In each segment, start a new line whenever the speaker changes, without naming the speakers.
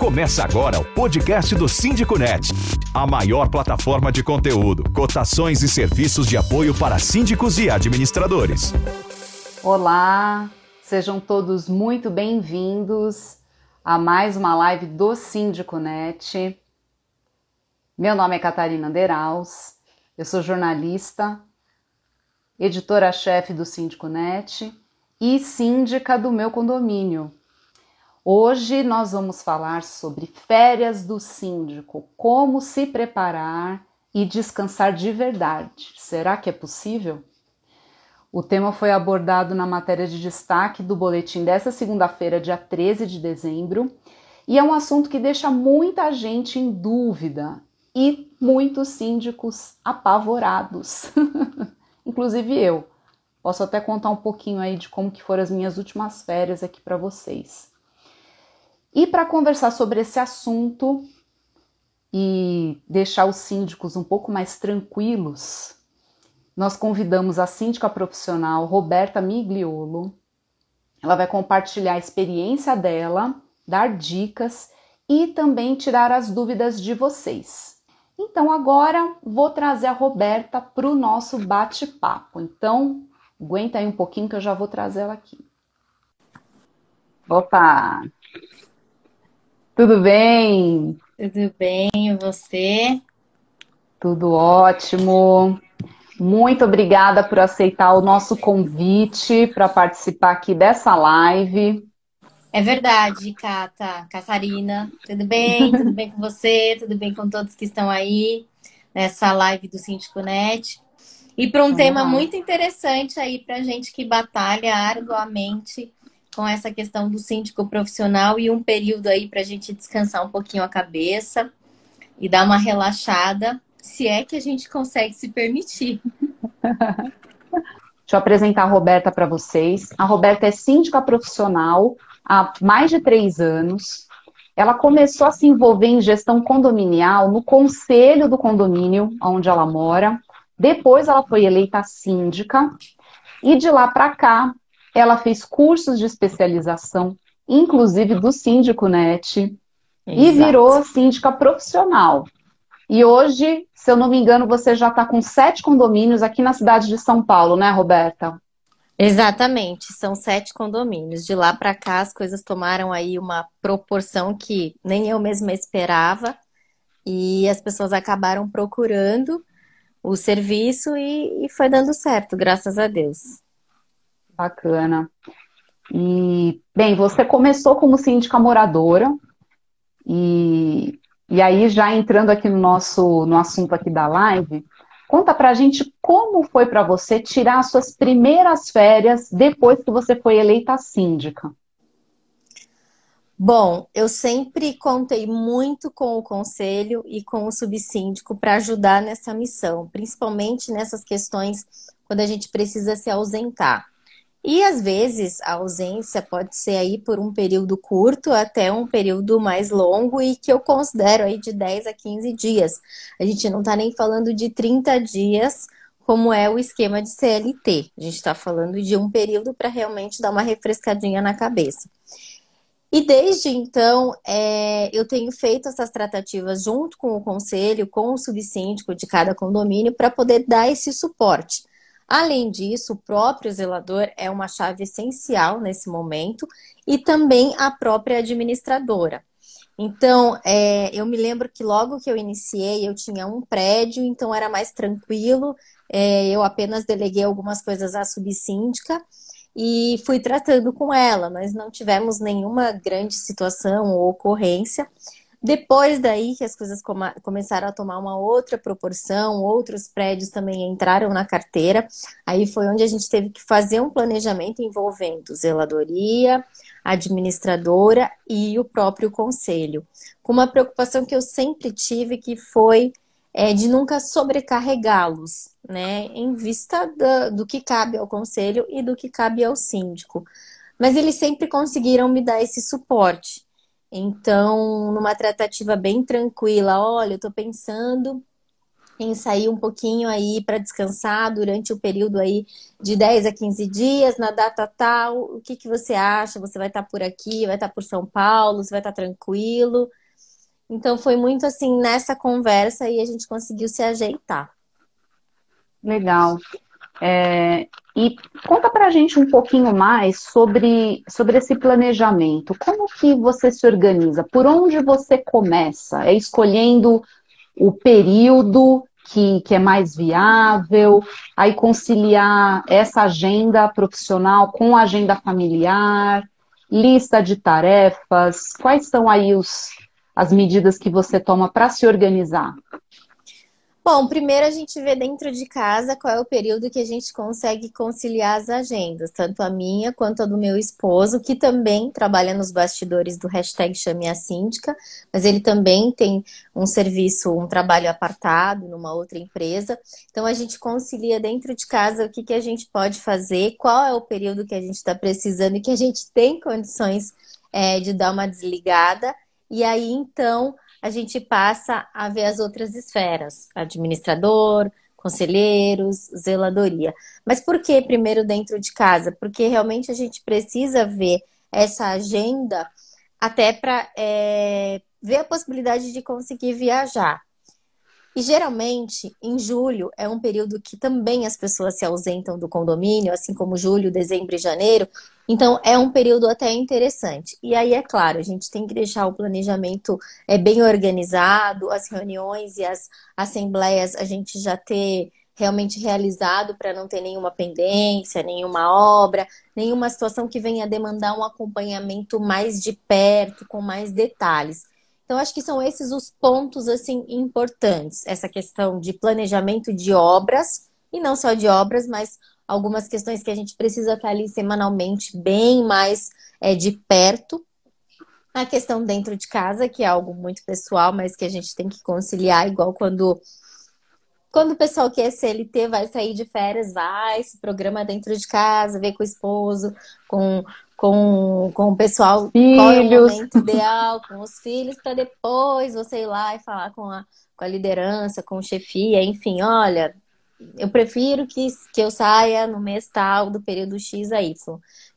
Começa agora o podcast do Síndico Net, a maior plataforma de conteúdo, cotações e serviços de apoio para síndicos e administradores.
Olá, sejam todos muito bem-vindos a mais uma live do Síndico Net. Meu nome é Catarina Deraus, eu sou jornalista, editora-chefe do Síndico Net e síndica do meu condomínio. Hoje nós vamos falar sobre férias do síndico, como se preparar e descansar de verdade. Será que é possível? O tema foi abordado na matéria de destaque do boletim dessa segunda-feira, dia 13 de dezembro, e é um assunto que deixa muita gente em dúvida e muitos síndicos apavorados, inclusive eu. Posso até contar um pouquinho aí de como que foram as minhas últimas férias aqui para vocês. E para conversar sobre esse assunto e deixar os síndicos um pouco mais tranquilos, nós convidamos a síndica profissional Roberta Migliolo. Ela vai compartilhar a experiência dela, dar dicas e também tirar as dúvidas de vocês. Então agora vou trazer a Roberta para o nosso bate-papo. Então Aguenta aí um pouquinho que eu já vou trazer ela aqui. Opa! Tudo bem?
Tudo bem, e você?
Tudo ótimo. Muito obrigada por aceitar o nosso convite para participar aqui dessa live.
É verdade, Cata, Catarina. Tudo bem? Tudo bem com você? Tudo bem com todos que estão aí nessa live do Síndico Net? E para um tema muito interessante aí para gente que batalha arduamente com essa questão do síndico profissional e um período aí para a gente descansar um pouquinho a cabeça e dar uma relaxada, se é que a gente consegue se permitir.
Deixa eu apresentar a Roberta para vocês. A Roberta é síndica profissional há mais de três anos. Ela começou a se envolver em gestão condominial no conselho do condomínio onde ela mora. Depois ela foi eleita síndica e de lá para cá ela fez cursos de especialização, inclusive do Síndico Net, Exato. e virou síndica profissional. E hoje, se eu não me engano, você já está com sete condomínios aqui na cidade de São Paulo, né, Roberta?
Exatamente, são sete condomínios. De lá para cá, as coisas tomaram aí uma proporção que nem eu mesma esperava, e as pessoas acabaram procurando o serviço e, e foi dando certo, graças a Deus.
Bacana. E, bem, você começou como síndica moradora, e, e aí já entrando aqui no nosso no assunto aqui da live, conta pra gente como foi para você tirar suas primeiras férias depois que você foi eleita síndica.
Bom, eu sempre contei muito com o conselho e com o subsíndico para ajudar nessa missão, principalmente nessas questões quando a gente precisa se ausentar. E às vezes a ausência pode ser aí por um período curto até um período mais longo e que eu considero aí de 10 a 15 dias. A gente não está nem falando de 30 dias, como é o esquema de CLT. A gente está falando de um período para realmente dar uma refrescadinha na cabeça. E desde então, é, eu tenho feito essas tratativas junto com o conselho, com o subsíndico de cada condomínio, para poder dar esse suporte. Além disso, o próprio zelador é uma chave essencial nesse momento e também a própria administradora. Então, é, eu me lembro que logo que eu iniciei, eu tinha um prédio, então era mais tranquilo, é, eu apenas deleguei algumas coisas à subsíndica e fui tratando com ela, mas não tivemos nenhuma grande situação ou ocorrência. Depois daí que as coisas começaram a tomar uma outra proporção, outros prédios também entraram na carteira. Aí foi onde a gente teve que fazer um planejamento envolvendo zeladoria, administradora e o próprio conselho. Com uma preocupação que eu sempre tive que foi é, de nunca sobrecarregá-los, né, em vista do, do que cabe ao conselho e do que cabe ao síndico. Mas eles sempre conseguiram me dar esse suporte. Então, numa tratativa bem tranquila, olha, eu estou pensando em sair um pouquinho aí para descansar durante o período aí de 10 a 15 dias, na data tal, o que, que você acha? Você vai estar tá por aqui, vai estar tá por São Paulo, você vai estar tá tranquilo? Então foi muito assim nessa conversa e a gente conseguiu se ajeitar.
Legal. É, e conta para a gente um pouquinho mais sobre, sobre esse planejamento. Como que você se organiza? Por onde você começa? É escolhendo o período que, que é mais viável, aí conciliar essa agenda profissional com a agenda familiar, lista de tarefas, quais são aí os, as medidas que você toma para se organizar?
Bom, primeiro a gente vê dentro de casa qual é o período que a gente consegue conciliar as agendas, tanto a minha quanto a do meu esposo, que também trabalha nos bastidores do hashtag Chame a Síndica, mas ele também tem um serviço, um trabalho apartado numa outra empresa. Então a gente concilia dentro de casa o que, que a gente pode fazer, qual é o período que a gente está precisando e que a gente tem condições é, de dar uma desligada. E aí, então, a gente passa a ver as outras esferas, administrador, conselheiros, zeladoria. Mas por que primeiro dentro de casa? Porque realmente a gente precisa ver essa agenda até para é, ver a possibilidade de conseguir viajar. E geralmente, em julho, é um período que também as pessoas se ausentam do condomínio, assim como julho, dezembro e janeiro. Então, é um período até interessante. E aí, é claro, a gente tem que deixar o planejamento é, bem organizado, as reuniões e as assembleias a gente já ter realmente realizado para não ter nenhuma pendência, nenhuma obra, nenhuma situação que venha demandar um acompanhamento mais de perto, com mais detalhes. Então, acho que são esses os pontos assim importantes. Essa questão de planejamento de obras, e não só de obras, mas algumas questões que a gente precisa estar ali semanalmente, bem mais é, de perto. A questão dentro de casa, que é algo muito pessoal, mas que a gente tem que conciliar, igual quando quando o pessoal que é CLT vai sair de férias, vai, se programa dentro de casa, vê com o esposo, com, com, com o pessoal filhos. qual é o momento ideal, com os filhos, para depois você ir lá e falar com a, com a liderança, com o chefia, enfim, olha, eu prefiro que, que eu saia no mês tal do período X a Y.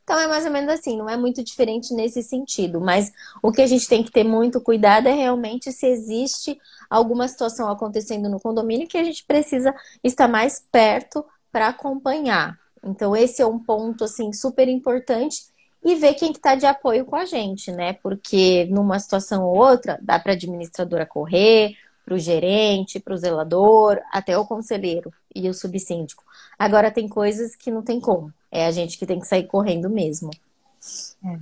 Então é mais ou menos assim, não é muito diferente nesse sentido, mas o que a gente tem que ter muito cuidado é realmente se existe alguma situação acontecendo no condomínio que a gente precisa estar mais perto para acompanhar. Então esse é um ponto assim super importante e ver quem que está de apoio com a gente, né? Porque numa situação ou outra, dá para a administradora correr, para o gerente, para o zelador, até o conselheiro e o subsíndico. Agora tem coisas que não tem como. É a gente que tem que sair correndo mesmo.
É.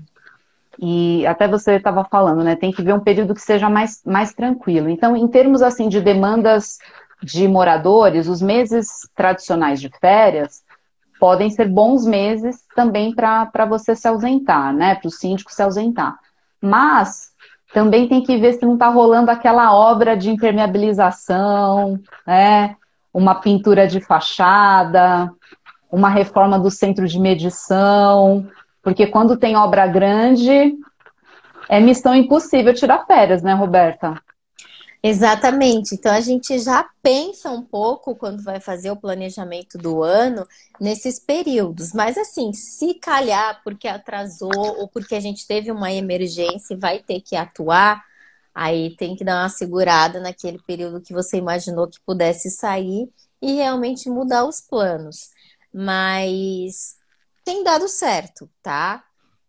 E até você estava falando, né? Tem que ver um período que seja mais, mais tranquilo. Então, em termos assim de demandas de moradores, os meses tradicionais de férias podem ser bons meses também para você se ausentar, né? Para o síndico se ausentar. Mas também tem que ver se não está rolando aquela obra de impermeabilização, né? Uma pintura de fachada, uma reforma do centro de medição, porque quando tem obra grande, é missão impossível tirar férias, né, Roberta?
Exatamente. Então a gente já pensa um pouco quando vai fazer o planejamento do ano nesses períodos. Mas assim, se calhar porque atrasou ou porque a gente teve uma emergência e vai ter que atuar, aí tem que dar uma segurada naquele período que você imaginou que pudesse sair e realmente mudar os planos. Mas tem dado certo, tá?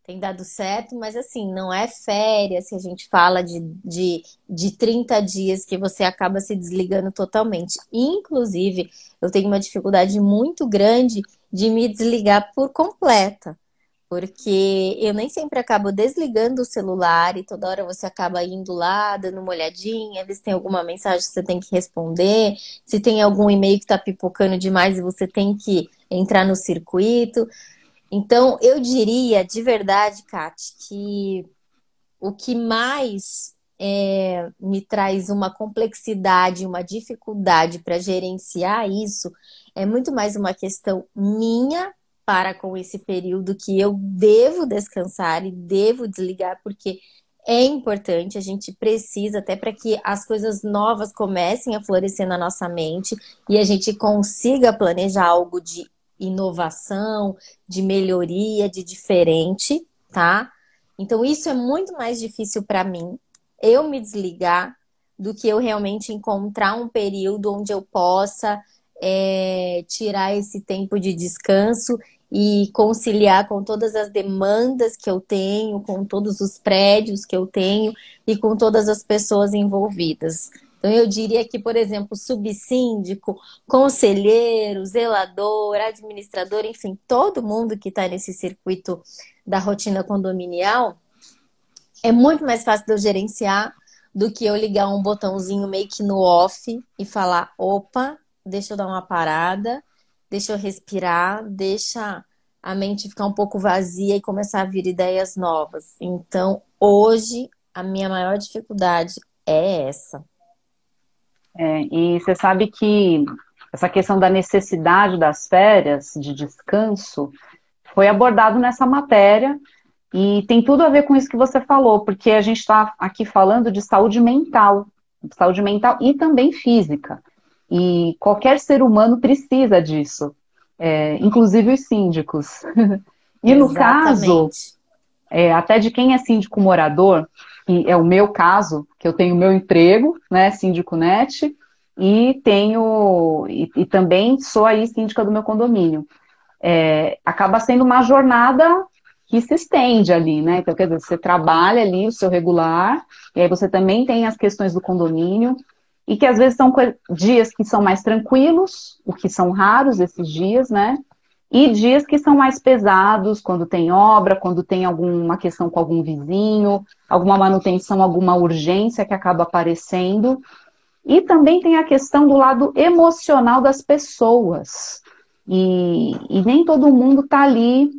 Tem dado certo, mas assim, não é férias que a gente fala de, de, de 30 dias que você acaba se desligando totalmente. Inclusive, eu tenho uma dificuldade muito grande de me desligar por completa. Porque eu nem sempre acabo desligando o celular e toda hora você acaba indo lá, dando uma olhadinha, ver se tem alguma mensagem que você tem que responder, se tem algum e-mail que está pipocando demais e você tem que entrar no circuito. Então, eu diria de verdade, Kat, que o que mais é, me traz uma complexidade, uma dificuldade para gerenciar isso é muito mais uma questão minha para com esse período que eu devo descansar e devo desligar, porque é importante, a gente precisa, até para que as coisas novas comecem a florescer na nossa mente e a gente consiga planejar algo de inovação, de melhoria, de diferente, tá? Então, isso é muito mais difícil para mim, eu me desligar, do que eu realmente encontrar um período onde eu possa é, tirar esse tempo de descanso e conciliar com todas as demandas que eu tenho, com todos os prédios que eu tenho e com todas as pessoas envolvidas. Então, eu diria que, por exemplo, subsíndico, conselheiro, zelador, administrador, enfim, todo mundo que está nesse circuito da rotina condominial, é muito mais fácil de eu gerenciar do que eu ligar um botãozinho meio que no off e falar: opa, deixa eu dar uma parada deixa eu respirar, deixa a mente ficar um pouco vazia e começar a vir ideias novas. Então, hoje, a minha maior dificuldade é essa.
É, e você sabe que essa questão da necessidade das férias, de descanso, foi abordado nessa matéria e tem tudo a ver com isso que você falou, porque a gente está aqui falando de saúde mental, saúde mental e também física. E qualquer ser humano precisa disso, é, inclusive os síndicos. e no Exatamente. caso, é, até de quem é síndico morador, que é o meu caso, que eu tenho meu emprego, né, síndico net, e tenho e, e também sou aí síndica do meu condomínio. É, acaba sendo uma jornada que se estende ali, né? Então, quer dizer, você trabalha ali o seu regular, e aí você também tem as questões do condomínio, e que às vezes são dias que são mais tranquilos, o que são raros esses dias, né? E dias que são mais pesados, quando tem obra, quando tem alguma questão com algum vizinho, alguma manutenção, alguma urgência que acaba aparecendo. E também tem a questão do lado emocional das pessoas. E, e nem todo mundo está ali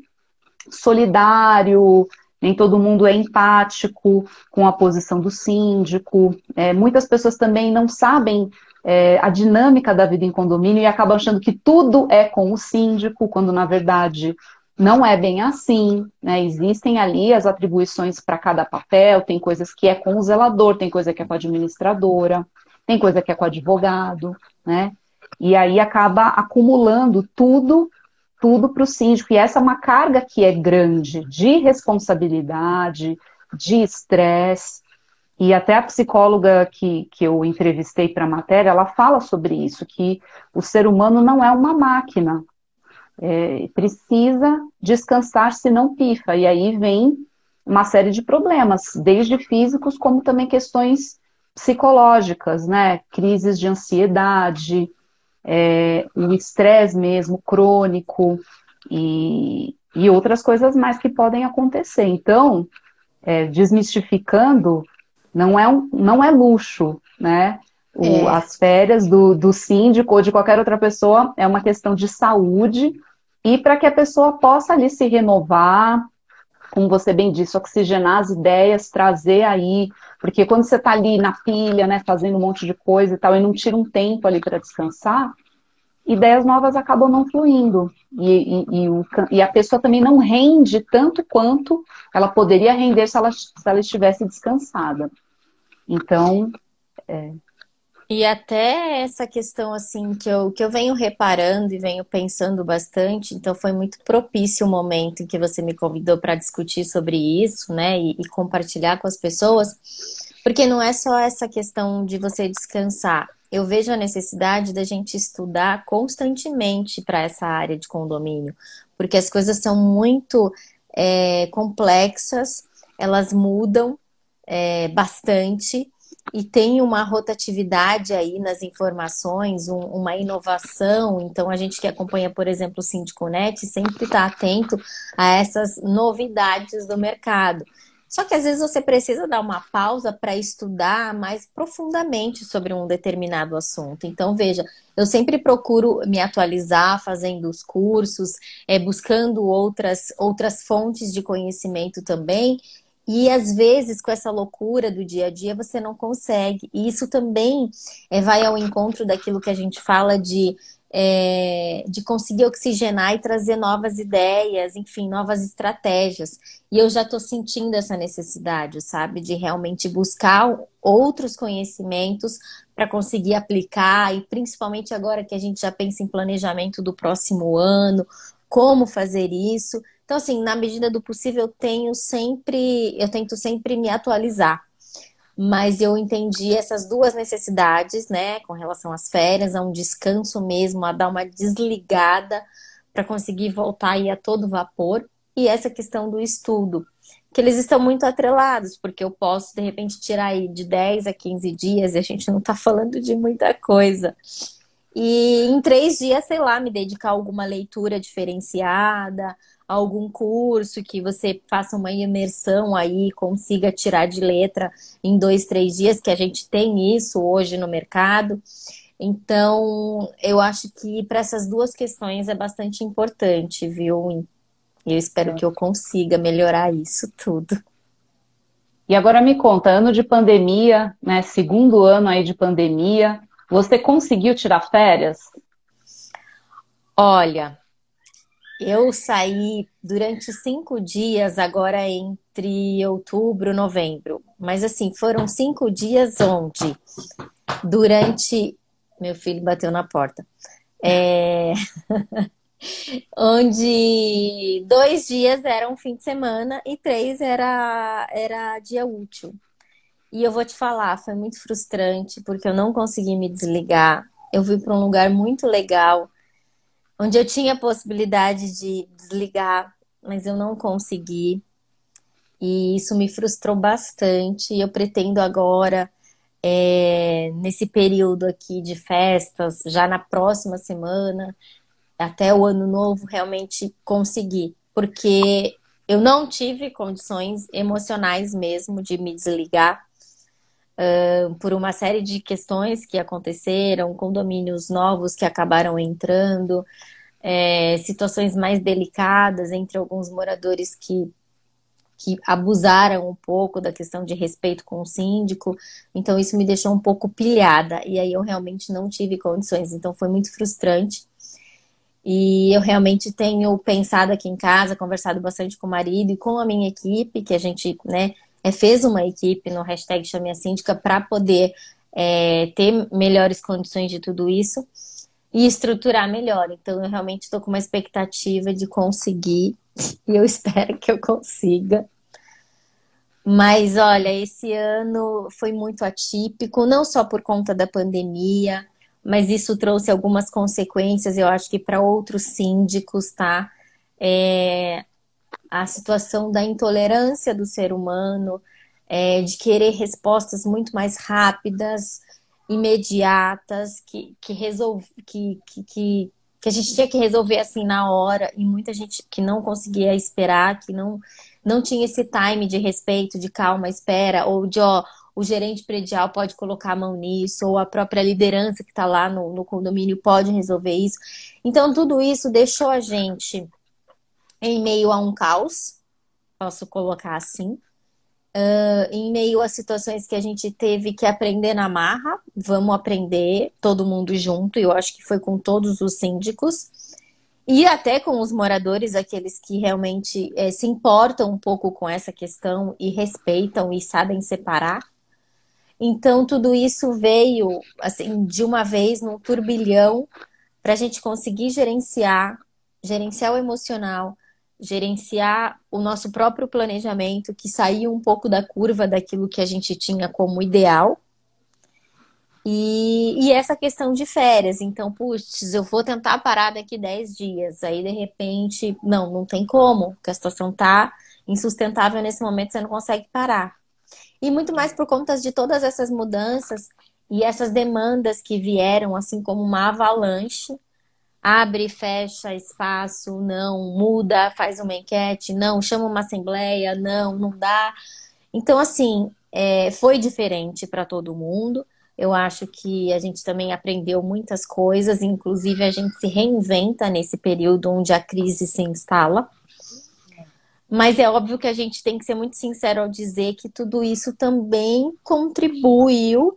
solidário, nem todo mundo é empático com a posição do síndico. É, muitas pessoas também não sabem é, a dinâmica da vida em condomínio e acabam achando que tudo é com o síndico, quando na verdade não é bem assim. Né? Existem ali as atribuições para cada papel, tem coisas que é com o zelador, tem coisa que é com a administradora, tem coisa que é com o advogado, né? E aí acaba acumulando tudo tudo para o síndico. E essa é uma carga que é grande de responsabilidade, de estresse. E até a psicóloga que, que eu entrevistei para a matéria, ela fala sobre isso, que o ser humano não é uma máquina. É, precisa descansar se não pifa. E aí vem uma série de problemas, desde físicos como também questões psicológicas, né? Crises de ansiedade, é, o estresse mesmo crônico e, e outras coisas mais que podem acontecer. Então, é, desmistificando, não é, um, não é luxo, né? O, é. As férias do, do síndico ou de qualquer outra pessoa é uma questão de saúde e para que a pessoa possa ali se renovar, como você bem disse, oxigenar as ideias, trazer aí, porque quando você está ali na pilha, né, fazendo um monte de coisa e tal, e não tira um tempo ali para descansar, ideias novas acabam não fluindo. E, e, e, o, e, a pessoa também não rende tanto quanto ela poderia render se ela, se ela estivesse descansada. Então. É...
E até essa questão assim que eu, que eu venho reparando e venho pensando bastante, então foi muito propício o momento em que você me convidou para discutir sobre isso, né? E, e compartilhar com as pessoas, porque não é só essa questão de você descansar, eu vejo a necessidade da gente estudar constantemente para essa área de condomínio, porque as coisas são muito é, complexas, elas mudam é, bastante e tem uma rotatividade aí nas informações, um, uma inovação. Então, a gente que acompanha, por exemplo, o Síndico.net sempre está atento a essas novidades do mercado. Só que às vezes você precisa dar uma pausa para estudar mais profundamente sobre um determinado assunto. Então, veja, eu sempre procuro me atualizar fazendo os cursos, é, buscando outras, outras fontes de conhecimento também. E às vezes, com essa loucura do dia a dia, você não consegue. E isso também é, vai ao encontro daquilo que a gente fala de é, de conseguir oxigenar e trazer novas ideias, enfim, novas estratégias. E eu já estou sentindo essa necessidade, sabe, de realmente buscar outros conhecimentos para conseguir aplicar, e principalmente agora que a gente já pensa em planejamento do próximo ano, como fazer isso. Então, assim, na medida do possível, eu tenho sempre, eu tento sempre me atualizar mas eu entendi essas duas necessidades, né, com relação às férias, a um descanso mesmo, a dar uma desligada para conseguir voltar aí a todo vapor, e essa questão do estudo, que eles estão muito atrelados, porque eu posso, de repente, tirar aí de 10 a 15 dias, e a gente não está falando de muita coisa. E em três dias, sei lá, me dedicar a alguma leitura diferenciada, algum curso que você faça uma imersão aí, consiga tirar de letra em dois, três dias, que a gente tem isso hoje no mercado. Então, eu acho que para essas duas questões é bastante importante, viu? E eu espero que eu consiga melhorar isso tudo.
E agora me conta, ano de pandemia, né? Segundo ano aí de pandemia, você conseguiu tirar férias?
Olha, eu saí durante cinco dias, agora entre outubro e novembro. Mas assim, foram cinco dias onde, durante. Meu filho bateu na porta. É... onde dois dias eram fim de semana e três era, era dia útil. E eu vou te falar, foi muito frustrante porque eu não consegui me desligar. Eu fui para um lugar muito legal onde eu tinha a possibilidade de desligar, mas eu não consegui. E isso me frustrou bastante. E eu pretendo agora, é, nesse período aqui de festas, já na próxima semana, até o ano novo, realmente conseguir. Porque eu não tive condições emocionais mesmo de me desligar. Uh, por uma série de questões que aconteceram, condomínios novos que acabaram entrando, é, situações mais delicadas entre alguns moradores que, que abusaram um pouco da questão de respeito com o síndico. Então, isso me deixou um pouco pilhada. E aí, eu realmente não tive condições. Então, foi muito frustrante. E eu realmente tenho pensado aqui em casa, conversado bastante com o marido e com a minha equipe, que a gente né, é, fez uma equipe no hashtag Chame a Síndica para poder é, ter melhores condições de tudo isso e estruturar melhor. Então, eu realmente estou com uma expectativa de conseguir e eu espero que eu consiga. Mas olha, esse ano foi muito atípico, não só por conta da pandemia, mas isso trouxe algumas consequências, eu acho que para outros síndicos, tá? É, a situação da intolerância do ser humano, é, de querer respostas muito mais rápidas, imediatas, que, que, resolve, que, que, que, que a gente tinha que resolver assim na hora, e muita gente que não conseguia esperar, que não, não tinha esse time de respeito, de calma, espera, ou de ó, o gerente predial pode colocar a mão nisso, ou a própria liderança que está lá no, no condomínio pode resolver isso. Então, tudo isso deixou a gente em meio a um caos, posso colocar assim, Uh, em meio a situações que a gente teve que aprender na marra, vamos aprender todo mundo junto, e eu acho que foi com todos os síndicos, e até com os moradores, aqueles que realmente é, se importam um pouco com essa questão e respeitam e sabem separar. Então, tudo isso veio, assim, de uma vez, num turbilhão, para a gente conseguir gerenciar, gerenciar o emocional, gerenciar o nosso próprio planejamento, que saiu um pouco da curva daquilo que a gente tinha como ideal. E, e essa questão de férias, então, putz, eu vou tentar parar daqui 10 dias, aí de repente, não, não tem como, porque a situação tá insustentável nesse momento, você não consegue parar. E muito mais por conta de todas essas mudanças e essas demandas que vieram, assim como uma avalanche, abre, fecha espaço, não, muda, faz uma enquete, não, chama uma assembleia, não, não dá. Então, assim, é, foi diferente para todo mundo. Eu acho que a gente também aprendeu muitas coisas, inclusive a gente se reinventa nesse período onde a crise se instala. Mas é óbvio que a gente tem que ser muito sincero ao dizer que tudo isso também contribuiu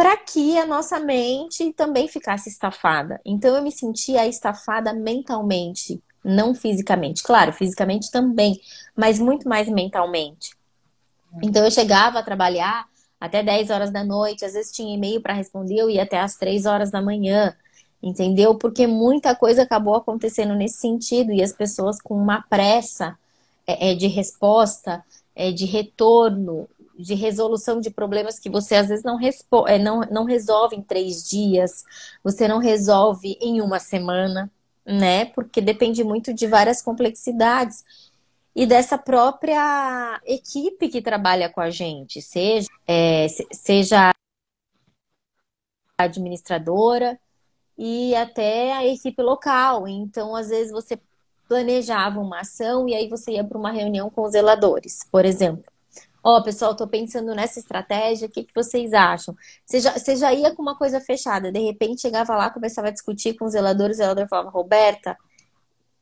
para que a nossa mente também ficasse estafada. Então eu me sentia estafada mentalmente, não fisicamente. Claro, fisicamente também, mas muito mais mentalmente. Então eu chegava a trabalhar até 10 horas da noite, às vezes tinha e-mail para responder, eu ia até às 3 horas da manhã, entendeu? Porque muita coisa acabou acontecendo nesse sentido e as pessoas com uma pressa é, é de resposta, é, de retorno, de resolução de problemas que você às vezes não, é, não, não resolve em três dias, você não resolve em uma semana, né? Porque depende muito de várias complexidades e dessa própria equipe que trabalha com a gente, seja, é, seja a administradora e até a equipe local. Então, às vezes, você planejava uma ação e aí você ia para uma reunião com os zeladores, por exemplo. Ó, oh, pessoal, tô pensando nessa estratégia, o que, que vocês acham? Você já, você já ia com uma coisa fechada, de repente chegava lá, começava a discutir com os zeladores, o zelador falava, Roberta,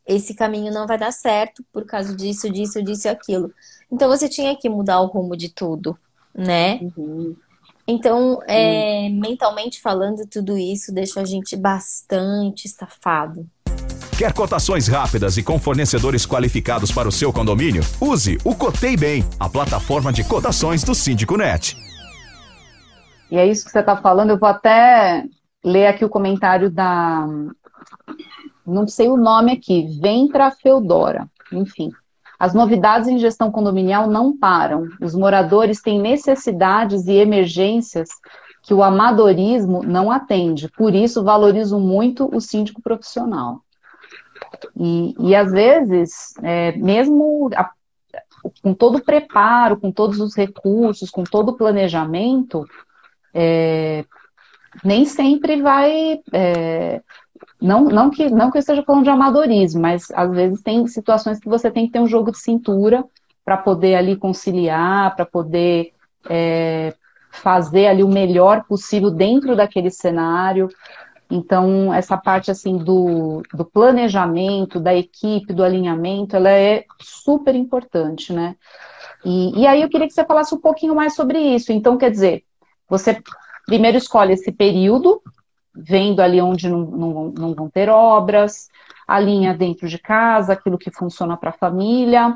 esse caminho não vai dar certo por causa disso, disso, disso e aquilo. Então você tinha que mudar o rumo de tudo, né? Uhum. Então, é, mentalmente falando, tudo isso deixa a gente bastante estafado.
Quer cotações rápidas e com fornecedores qualificados para o seu condomínio? Use o Cotei Bem, a plataforma de cotações do Síndico Net.
E é isso que você está falando. Eu vou até ler aqui o comentário da. Não sei o nome aqui, Ventra Feudora. Enfim. As novidades em gestão condominial não param. Os moradores têm necessidades e emergências que o amadorismo não atende. Por isso, valorizo muito o síndico profissional. E, e às vezes, é, mesmo a, com todo o preparo, com todos os recursos, com todo o planejamento, é, nem sempre vai. É, não, não, que, não que eu esteja falando de amadorismo, mas às vezes tem situações que você tem que ter um jogo de cintura para poder ali conciliar, para poder é, fazer ali o melhor possível dentro daquele cenário. Então, essa parte assim do, do planejamento, da equipe, do alinhamento, ela é super importante, né? E, e aí eu queria que você falasse um pouquinho mais sobre isso. Então, quer dizer, você primeiro escolhe esse período, vendo ali onde não, não, não vão ter obras, alinha dentro de casa aquilo que funciona para a família,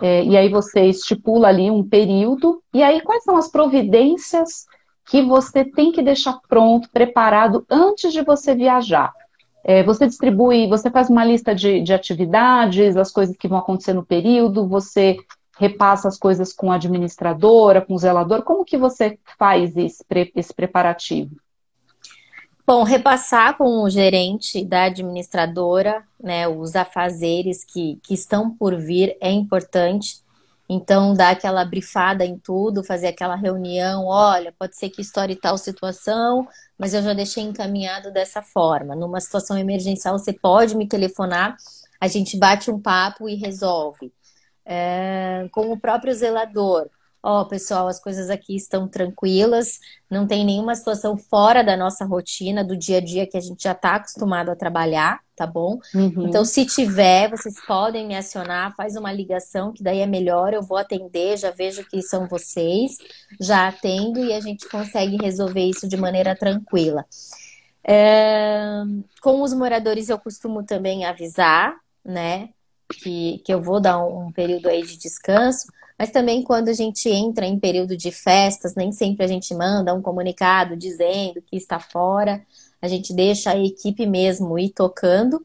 é, e aí você estipula ali um período, e aí quais são as providências que você tem que deixar pronto, preparado antes de você viajar. É, você distribui, você faz uma lista de, de atividades, as coisas que vão acontecer no período, você repassa as coisas com a administradora, com o zelador. Como que você faz esse, esse preparativo?
Bom, repassar com o gerente da administradora, né, os afazeres que, que estão por vir é importante. Então, dar aquela brifada em tudo, fazer aquela reunião, olha, pode ser que estoure tal situação, mas eu já deixei encaminhado dessa forma. Numa situação emergencial, você pode me telefonar, a gente bate um papo e resolve. É, com o próprio zelador, ó, oh, pessoal, as coisas aqui estão tranquilas, não tem nenhuma situação fora da nossa rotina, do dia a dia que a gente já está acostumado a trabalhar, tá bom? Uhum. Então, se tiver, vocês podem me acionar, faz uma ligação, que daí é melhor, eu vou atender, já vejo que são vocês, já atendo e a gente consegue resolver isso de maneira tranquila. É... Com os moradores, eu costumo também avisar, né? Que, que eu vou dar um, um período aí de descanso, mas também quando a gente entra em período de festas, nem sempre a gente manda um comunicado dizendo que está fora, a gente deixa a equipe mesmo ir tocando.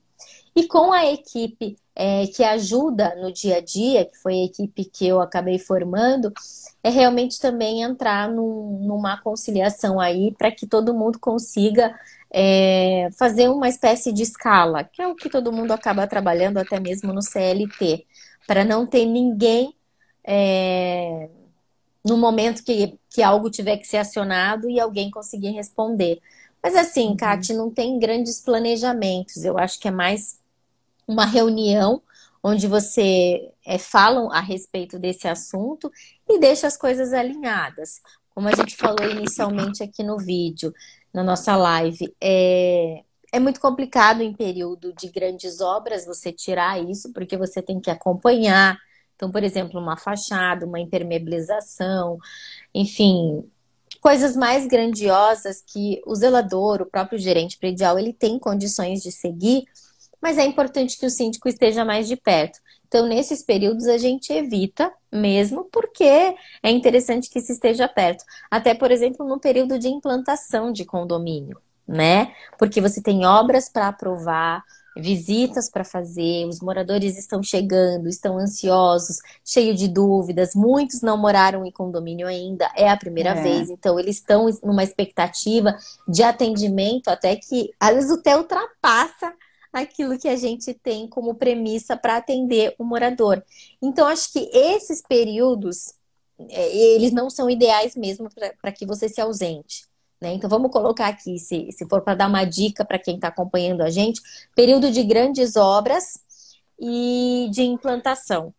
E com a equipe é, que ajuda no dia a dia, que foi a equipe que eu acabei formando, é realmente também entrar num, numa conciliação aí para que todo mundo consiga é, fazer uma espécie de escala, que é o que todo mundo acaba trabalhando até mesmo no CLT, para não ter ninguém é, no momento que, que algo tiver que ser acionado e alguém conseguir responder. Mas assim, uhum. Kate, não tem grandes planejamentos. Eu acho que é mais uma reunião onde você é, falam a respeito desse assunto e deixa as coisas alinhadas. Como a gente falou inicialmente aqui no vídeo, na nossa live, é, é muito complicado em período de grandes obras você tirar isso, porque você tem que acompanhar, então, por exemplo, uma fachada, uma impermeabilização, enfim, coisas mais grandiosas que o zelador, o próprio gerente predial, ele tem condições de seguir, mas é importante que o síndico esteja mais de perto. Então, nesses períodos, a gente evita mesmo, porque é interessante que se esteja perto. Até, por exemplo, no período de implantação de condomínio, né? Porque você tem obras para aprovar, visitas para fazer, os moradores estão chegando, estão ansiosos, cheios de dúvidas, muitos não moraram em condomínio ainda, é a primeira é. vez, então eles estão numa expectativa de atendimento até que às vezes o até ultrapassa aquilo que a gente tem como premissa para atender o morador. Então acho que esses períodos é, eles não são ideais mesmo para que você se ausente. Né? Então vamos colocar aqui, se, se for para dar uma dica para quem está acompanhando a gente, período de grandes obras e de implantação.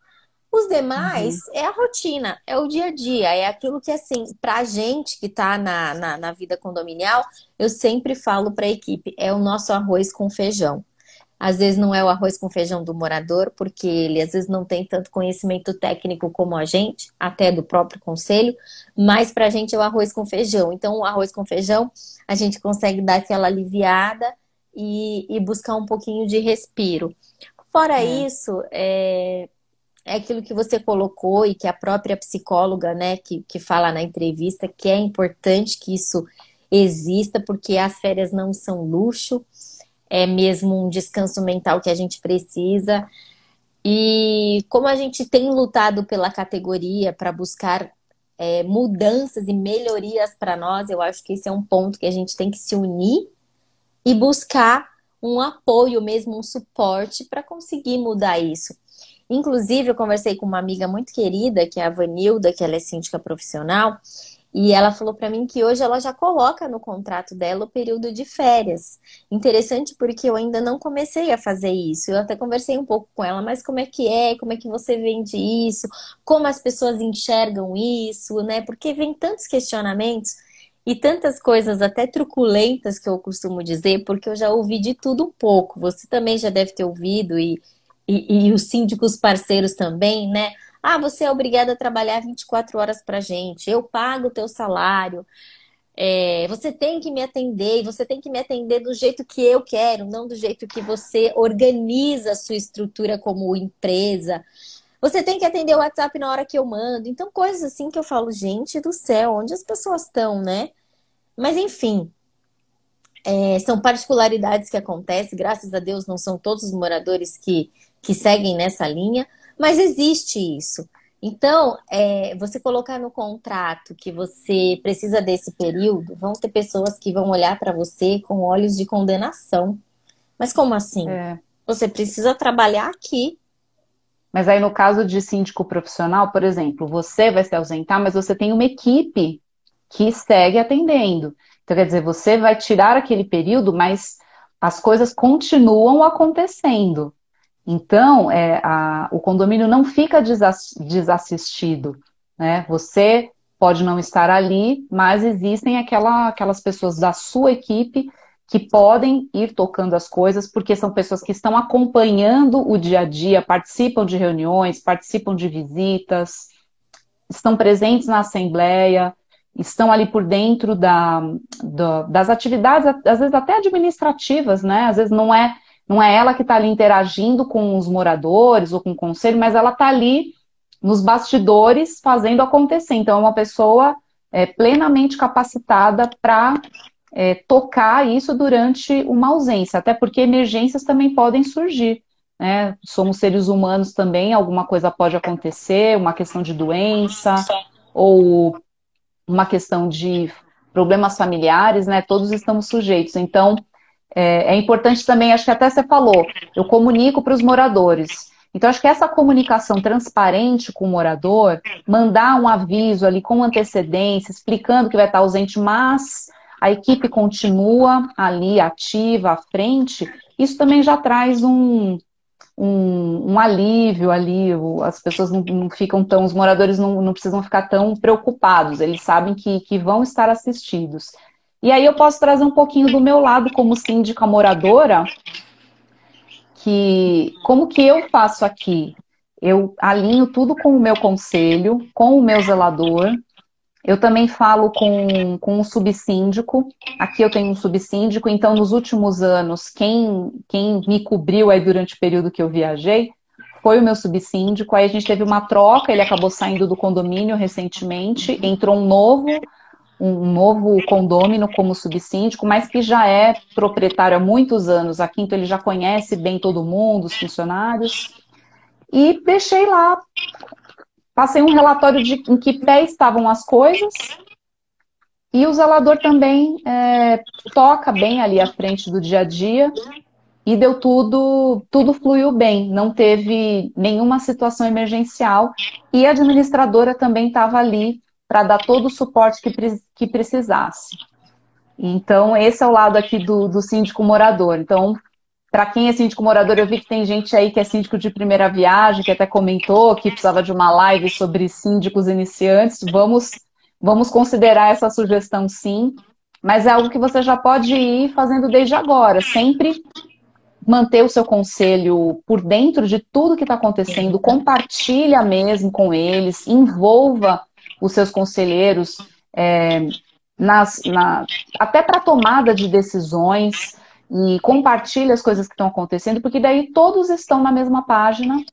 Os demais uhum. é a rotina, é o dia a dia, é aquilo que, assim, para a gente que está na, na, na, vida condominial, eu sempre falo para a equipe: é o nosso arroz com feijão. Às vezes não é o arroz com feijão do morador, porque ele às vezes não tem tanto conhecimento técnico como a gente, até do próprio conselho, mas para a gente é o arroz com feijão. Então, o arroz com feijão, a gente consegue dar aquela aliviada e, e buscar um pouquinho de respiro. Fora é. isso, é, é aquilo que você colocou e que a própria psicóloga, né, que, que fala na entrevista, que é importante que isso exista, porque as férias não são luxo é mesmo um descanso mental que a gente precisa. E como a gente tem lutado pela categoria para buscar é, mudanças e melhorias para nós, eu acho que esse é um ponto que a gente tem que se unir e buscar um apoio mesmo, um suporte para conseguir mudar isso. Inclusive, eu conversei com uma amiga muito querida, que é a Vanilda, que ela é síndica profissional, e ela falou para mim que hoje ela já coloca no contrato dela o período de férias. Interessante porque eu ainda não comecei a fazer isso. Eu até conversei um pouco com ela, mas como é que é? Como é que você vende isso? Como as pessoas enxergam isso, né? Porque vem tantos questionamentos e tantas coisas até truculentas que eu costumo dizer, porque eu já ouvi de tudo um pouco. Você também já deve ter ouvido e, e, e os síndicos parceiros também, né? Ah, você é obrigado a trabalhar 24 horas para gente, eu pago o teu salário. É, você tem que me atender, você tem que me atender do jeito que eu quero, não do jeito que você organiza a sua estrutura como empresa. Você tem que atender o WhatsApp na hora que eu mando. Então, coisas assim que eu falo, gente do céu, onde as pessoas estão, né? Mas, enfim, é, são particularidades que acontecem. Graças a Deus, não são todos os moradores que, que seguem nessa linha, mas existe isso. Então, é, você colocar no contrato que você precisa desse período, vão ter pessoas que vão olhar para você com olhos de condenação. Mas como assim? É. Você precisa trabalhar aqui.
Mas aí, no caso de síndico profissional, por exemplo, você vai se ausentar, mas você tem uma equipe que segue atendendo. Então, quer dizer, você vai tirar aquele período, mas as coisas continuam acontecendo. Então, é, a, o condomínio não fica desassistido, né? Você pode não estar ali, mas existem aquela, aquelas pessoas da sua equipe que podem ir tocando as coisas, porque são pessoas que estão acompanhando o dia a dia, participam de reuniões, participam de visitas, estão presentes na assembleia, estão ali por dentro da, da, das atividades, às vezes até administrativas, né? Às vezes não é não é ela que está ali interagindo com os moradores ou com o conselho, mas ela está ali nos bastidores fazendo acontecer. Então, é uma pessoa é, plenamente capacitada para é, tocar isso durante uma ausência, até porque emergências também podem surgir. Né? Somos seres humanos também, alguma coisa pode acontecer, uma questão de doença ou uma questão de problemas familiares, né? Todos estamos sujeitos. Então, é, é importante também, acho que até você falou, eu comunico para os moradores. Então, acho que essa comunicação transparente com o morador, mandar um aviso ali com antecedência, explicando que vai estar ausente, mas a equipe continua ali ativa, à frente, isso também já traz um, um, um alívio ali, as pessoas não, não, ficam tão, os moradores não, não precisam ficar tão preocupados, eles sabem que, que vão estar assistidos. E aí eu posso trazer um pouquinho do meu lado como síndica moradora, que como que eu faço aqui? Eu alinho tudo com o meu conselho, com o meu zelador. Eu também falo com, com um subsíndico. Aqui eu tenho um subsíndico, então nos últimos anos, quem, quem me cobriu aí durante o período que eu viajei foi o meu subsíndico. Aí a gente teve uma troca, ele acabou saindo do condomínio recentemente, entrou um novo, um novo condômino como subsíndico, mas que já é proprietário há muitos anos aqui, então ele já conhece bem todo mundo, os funcionários. E deixei lá Passei um relatório de em que pé estavam as coisas. E o zelador também é, toca bem ali à frente do dia a dia. E deu tudo, tudo fluiu bem, não teve nenhuma situação emergencial. E a administradora também estava ali para dar todo o suporte que, que precisasse. Então, esse é o lado aqui do, do síndico morador. Então, para quem é síndico morador, eu vi que tem gente aí que é síndico de primeira viagem, que até comentou que precisava de uma live sobre síndicos iniciantes. Vamos, vamos considerar essa sugestão sim, mas é algo que você já pode ir fazendo desde agora. Sempre manter o seu conselho por dentro de tudo que está acontecendo, compartilha mesmo com eles, envolva os seus conselheiros é, nas, na, até para tomada de decisões e compartilha as coisas que estão acontecendo, porque daí todos estão na mesma página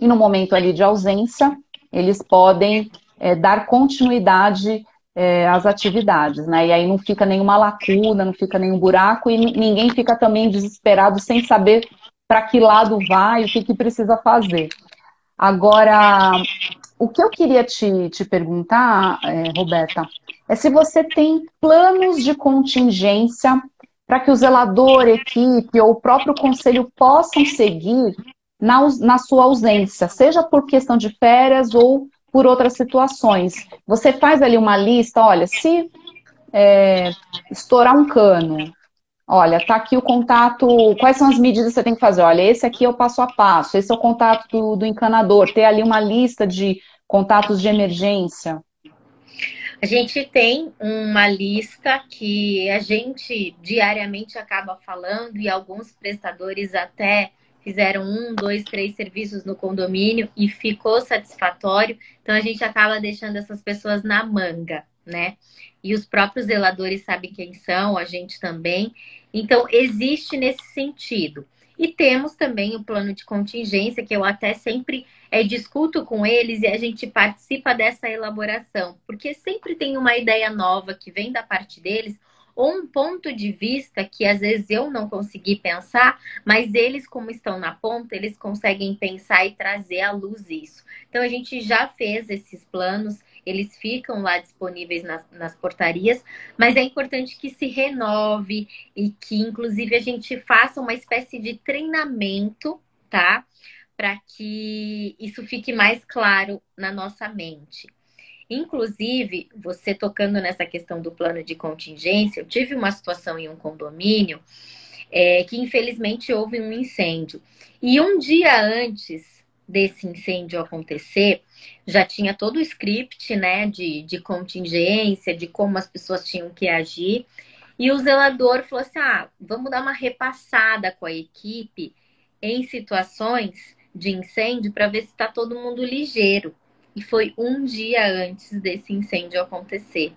e no momento ali de ausência eles podem é, dar continuidade é, às atividades, né? E aí não fica nenhuma lacuna, não fica nenhum buraco e ninguém fica também desesperado sem saber para que lado vai, o que, que precisa fazer. Agora, o que eu queria te, te perguntar, é, Roberta, é se você tem planos de contingência para que o zelador, equipe ou o próprio conselho possam seguir na, na sua ausência, seja por questão de férias ou por outras situações. Você faz ali uma lista, olha, se é, estourar um cano, olha, tá aqui o contato, quais são as medidas que você tem que fazer? Olha, esse aqui é o passo a passo, esse é o contato do, do encanador, ter ali uma lista de contatos de emergência.
A gente tem uma lista que a gente diariamente acaba falando e alguns prestadores até fizeram um, dois, três serviços no condomínio e ficou satisfatório. Então a gente acaba deixando essas pessoas na manga, né? E os próprios zeladores sabem quem são, a gente também. Então existe nesse sentido. E temos também o plano de contingência, que eu até sempre é, discuto com eles e a gente participa dessa elaboração, porque sempre tem uma ideia nova que vem da parte deles ou um ponto de vista que às vezes eu não consegui pensar, mas eles, como estão na ponta, eles conseguem pensar e trazer à luz isso. Então a gente já fez esses planos, eles ficam lá disponíveis nas, nas portarias, mas é importante que se renove e que, inclusive, a gente faça uma espécie de treinamento, tá? para que isso fique mais claro na nossa mente. Inclusive, você tocando nessa questão do plano de contingência, eu tive uma situação em um condomínio é, que infelizmente houve um incêndio. E um dia antes desse incêndio acontecer, já tinha todo o script né, de, de contingência, de como as pessoas tinham que agir. E o zelador falou assim: ah, vamos dar uma repassada com a equipe em situações de incêndio para ver se está todo mundo ligeiro. E foi um dia antes desse incêndio acontecer.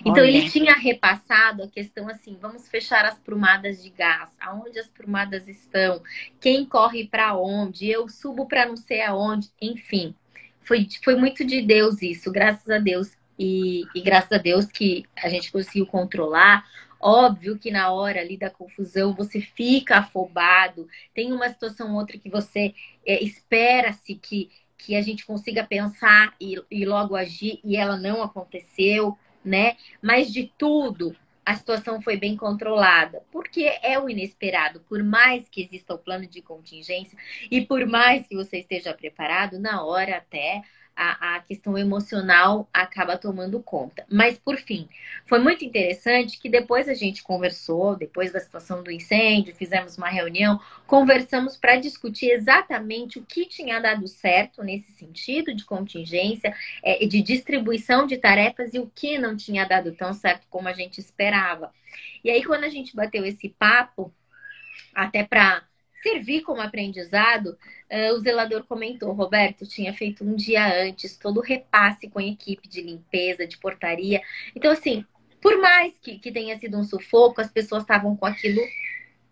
Então Olha. ele tinha repassado a questão assim: vamos fechar as prumadas de gás, aonde as prumadas estão, quem corre para onde, eu subo para não sei aonde, enfim. Foi, foi muito de Deus isso, graças a Deus. E, e graças a Deus que a gente conseguiu controlar. Óbvio que na hora ali da confusão você fica afobado, tem uma situação ou outra que você é, espera-se que, que a gente consiga pensar e, e logo agir e ela não aconteceu, né? Mas de tudo, a situação foi bem controlada, porque é o inesperado. Por mais que exista o plano de contingência e por mais que você esteja preparado, na hora até a, a questão emocional acaba tomando conta. Mas, por fim, foi muito interessante que depois a gente conversou, depois da situação do incêndio, fizemos uma reunião, conversamos para discutir exatamente o que tinha dado certo nesse sentido de contingência, é, de distribuição de tarefas e o que não tinha dado tão certo como a gente esperava. E aí, quando a gente bateu esse papo, até para servir como aprendizado, uh, o zelador comentou, Roberto, tinha feito um dia antes todo o repasse com a equipe de limpeza, de portaria. Então, assim, por mais que, que tenha sido um sufoco, as pessoas estavam com aquilo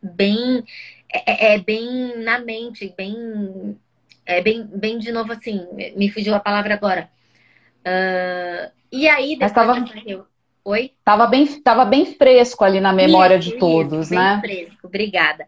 bem, é, é, é bem na mente, bem, é bem, bem de novo assim, me fugiu a palavra agora. Uh, e aí, depois
tava... Oi? Tava bem, tava bem fresco ali na memória isso, de todos,
isso,
né?
Bem fresco, obrigada.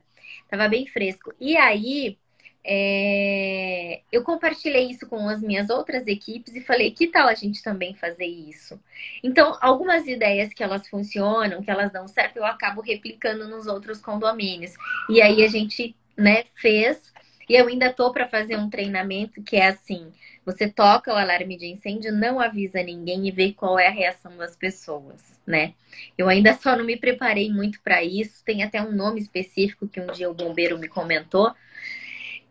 Tava bem fresco. E aí, é... eu compartilhei isso com as minhas outras equipes e falei, que tal a gente também fazer isso? Então, algumas ideias que elas funcionam, que elas dão certo, eu acabo replicando nos outros condomínios. E aí a gente, né, fez. E eu ainda tô para fazer um treinamento que é assim, você toca o alarme de incêndio, não avisa ninguém e vê qual é a reação das pessoas, né? Eu ainda só não me preparei muito para isso. Tem até um nome específico que um dia o bombeiro me comentou.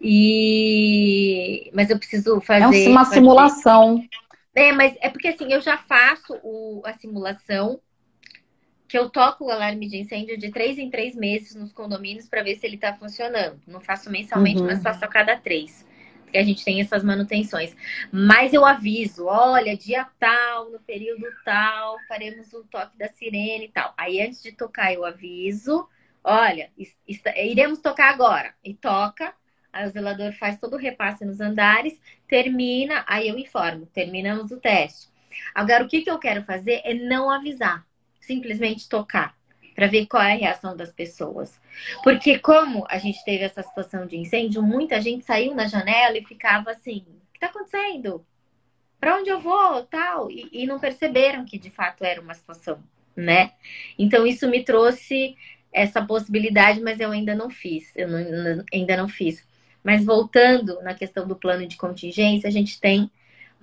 E mas eu preciso fazer
É uma simulação.
É, mas é porque assim, eu já faço o, a simulação que eu toco o alarme de incêndio de três em três meses nos condomínios para ver se ele está funcionando. Não faço mensalmente, uhum. mas faço a cada três que a gente tem essas manutenções. Mas eu aviso, olha, dia tal, no período tal, faremos o toque da sirene e tal. Aí antes de tocar eu aviso, olha, iremos tocar agora. E toca, aí o zelador faz todo o repasse nos andares, termina, aí eu informo, terminamos o teste. Agora, o que, que eu quero fazer é não avisar, simplesmente tocar para ver qual é a reação das pessoas. Porque como a gente teve essa situação de incêndio, muita gente saiu na janela e ficava assim: "O que está acontecendo? Para onde eu vou?", tal, e, e, não perceberam que de fato era uma situação, né? Então isso me trouxe essa possibilidade, mas eu ainda não fiz. Eu não, ainda não fiz. Mas voltando na questão do plano de contingência, a gente tem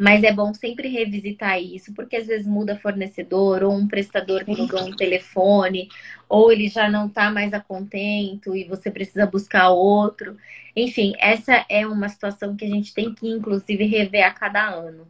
mas é bom sempre revisitar isso, porque às vezes muda fornecedor, ou um prestador que mudou um telefone, ou ele já não está mais a contento e você precisa buscar outro. Enfim, essa é uma situação que a gente tem que, inclusive, rever a cada ano.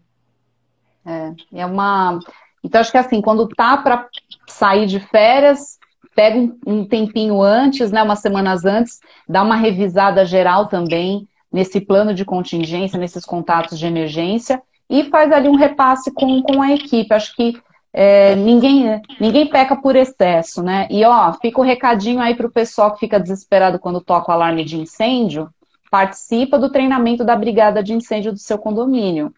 É, é uma. Então, acho que assim, quando tá para sair de férias, pega um, um tempinho antes, né, umas semanas antes, dá uma revisada geral também nesse plano de contingência, nesses contatos de emergência, e faz ali um repasse com, com a equipe. Acho que é, ninguém, ninguém peca por excesso, né? E ó, fica o recadinho aí para o pessoal que fica desesperado quando toca o alarme de incêndio. Participa do treinamento da brigada de incêndio do seu condomínio.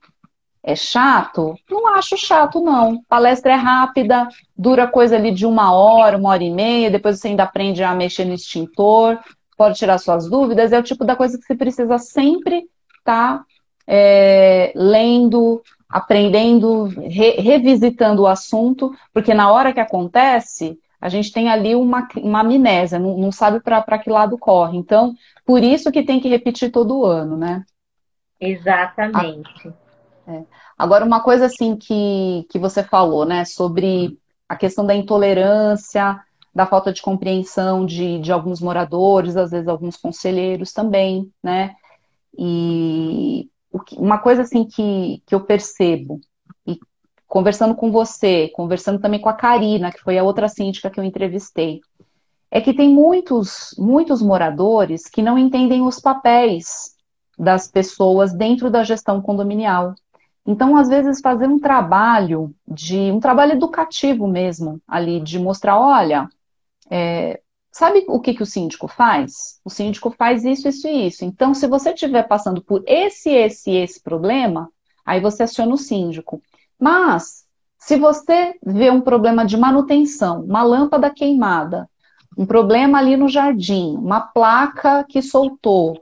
É chato? Não acho chato, não. Palestra é rápida, dura coisa ali de uma hora, uma hora e meia, depois você ainda aprende a mexer no extintor, pode tirar suas dúvidas, é o tipo da coisa que você precisa sempre estar tá é, lendo, aprendendo, re, revisitando o assunto, porque na hora que acontece, a gente tem ali uma, uma amnésia, não, não sabe para que lado corre. Então, por isso que tem que repetir todo ano, né?
Exatamente.
é. Agora, uma coisa assim que, que você falou, né, sobre a questão da intolerância, da falta de compreensão de, de alguns moradores, às vezes alguns conselheiros também, né? E uma coisa assim que, que eu percebo, e conversando com você, conversando também com a Karina, que foi a outra síndica que eu entrevistei, é que tem muitos, muitos moradores que não entendem os papéis das pessoas dentro da gestão condominial. Então, às vezes, fazer um trabalho de um trabalho educativo mesmo, ali, de mostrar, olha, é, Sabe o que, que o síndico faz? O síndico faz isso, isso e isso. Então, se você estiver passando por esse, esse esse problema, aí você aciona o síndico. Mas, se você vê um problema de manutenção, uma lâmpada queimada, um problema ali no jardim, uma placa que soltou,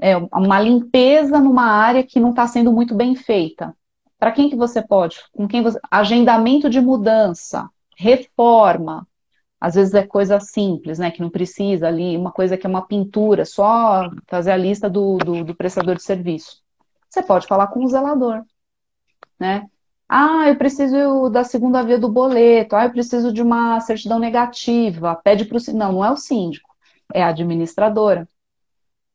é, uma limpeza numa área que não está sendo muito bem feita. Para quem que você pode? Com quem você... Agendamento de mudança, reforma, às vezes é coisa simples, né? Que não precisa ali, uma coisa que é uma pintura, só fazer a lista do, do, do prestador de serviço. Você pode falar com o zelador, né? Ah, eu preciso da segunda via do boleto. Ah, eu preciso de uma certidão negativa. Pede para o não, não é o síndico, é a administradora.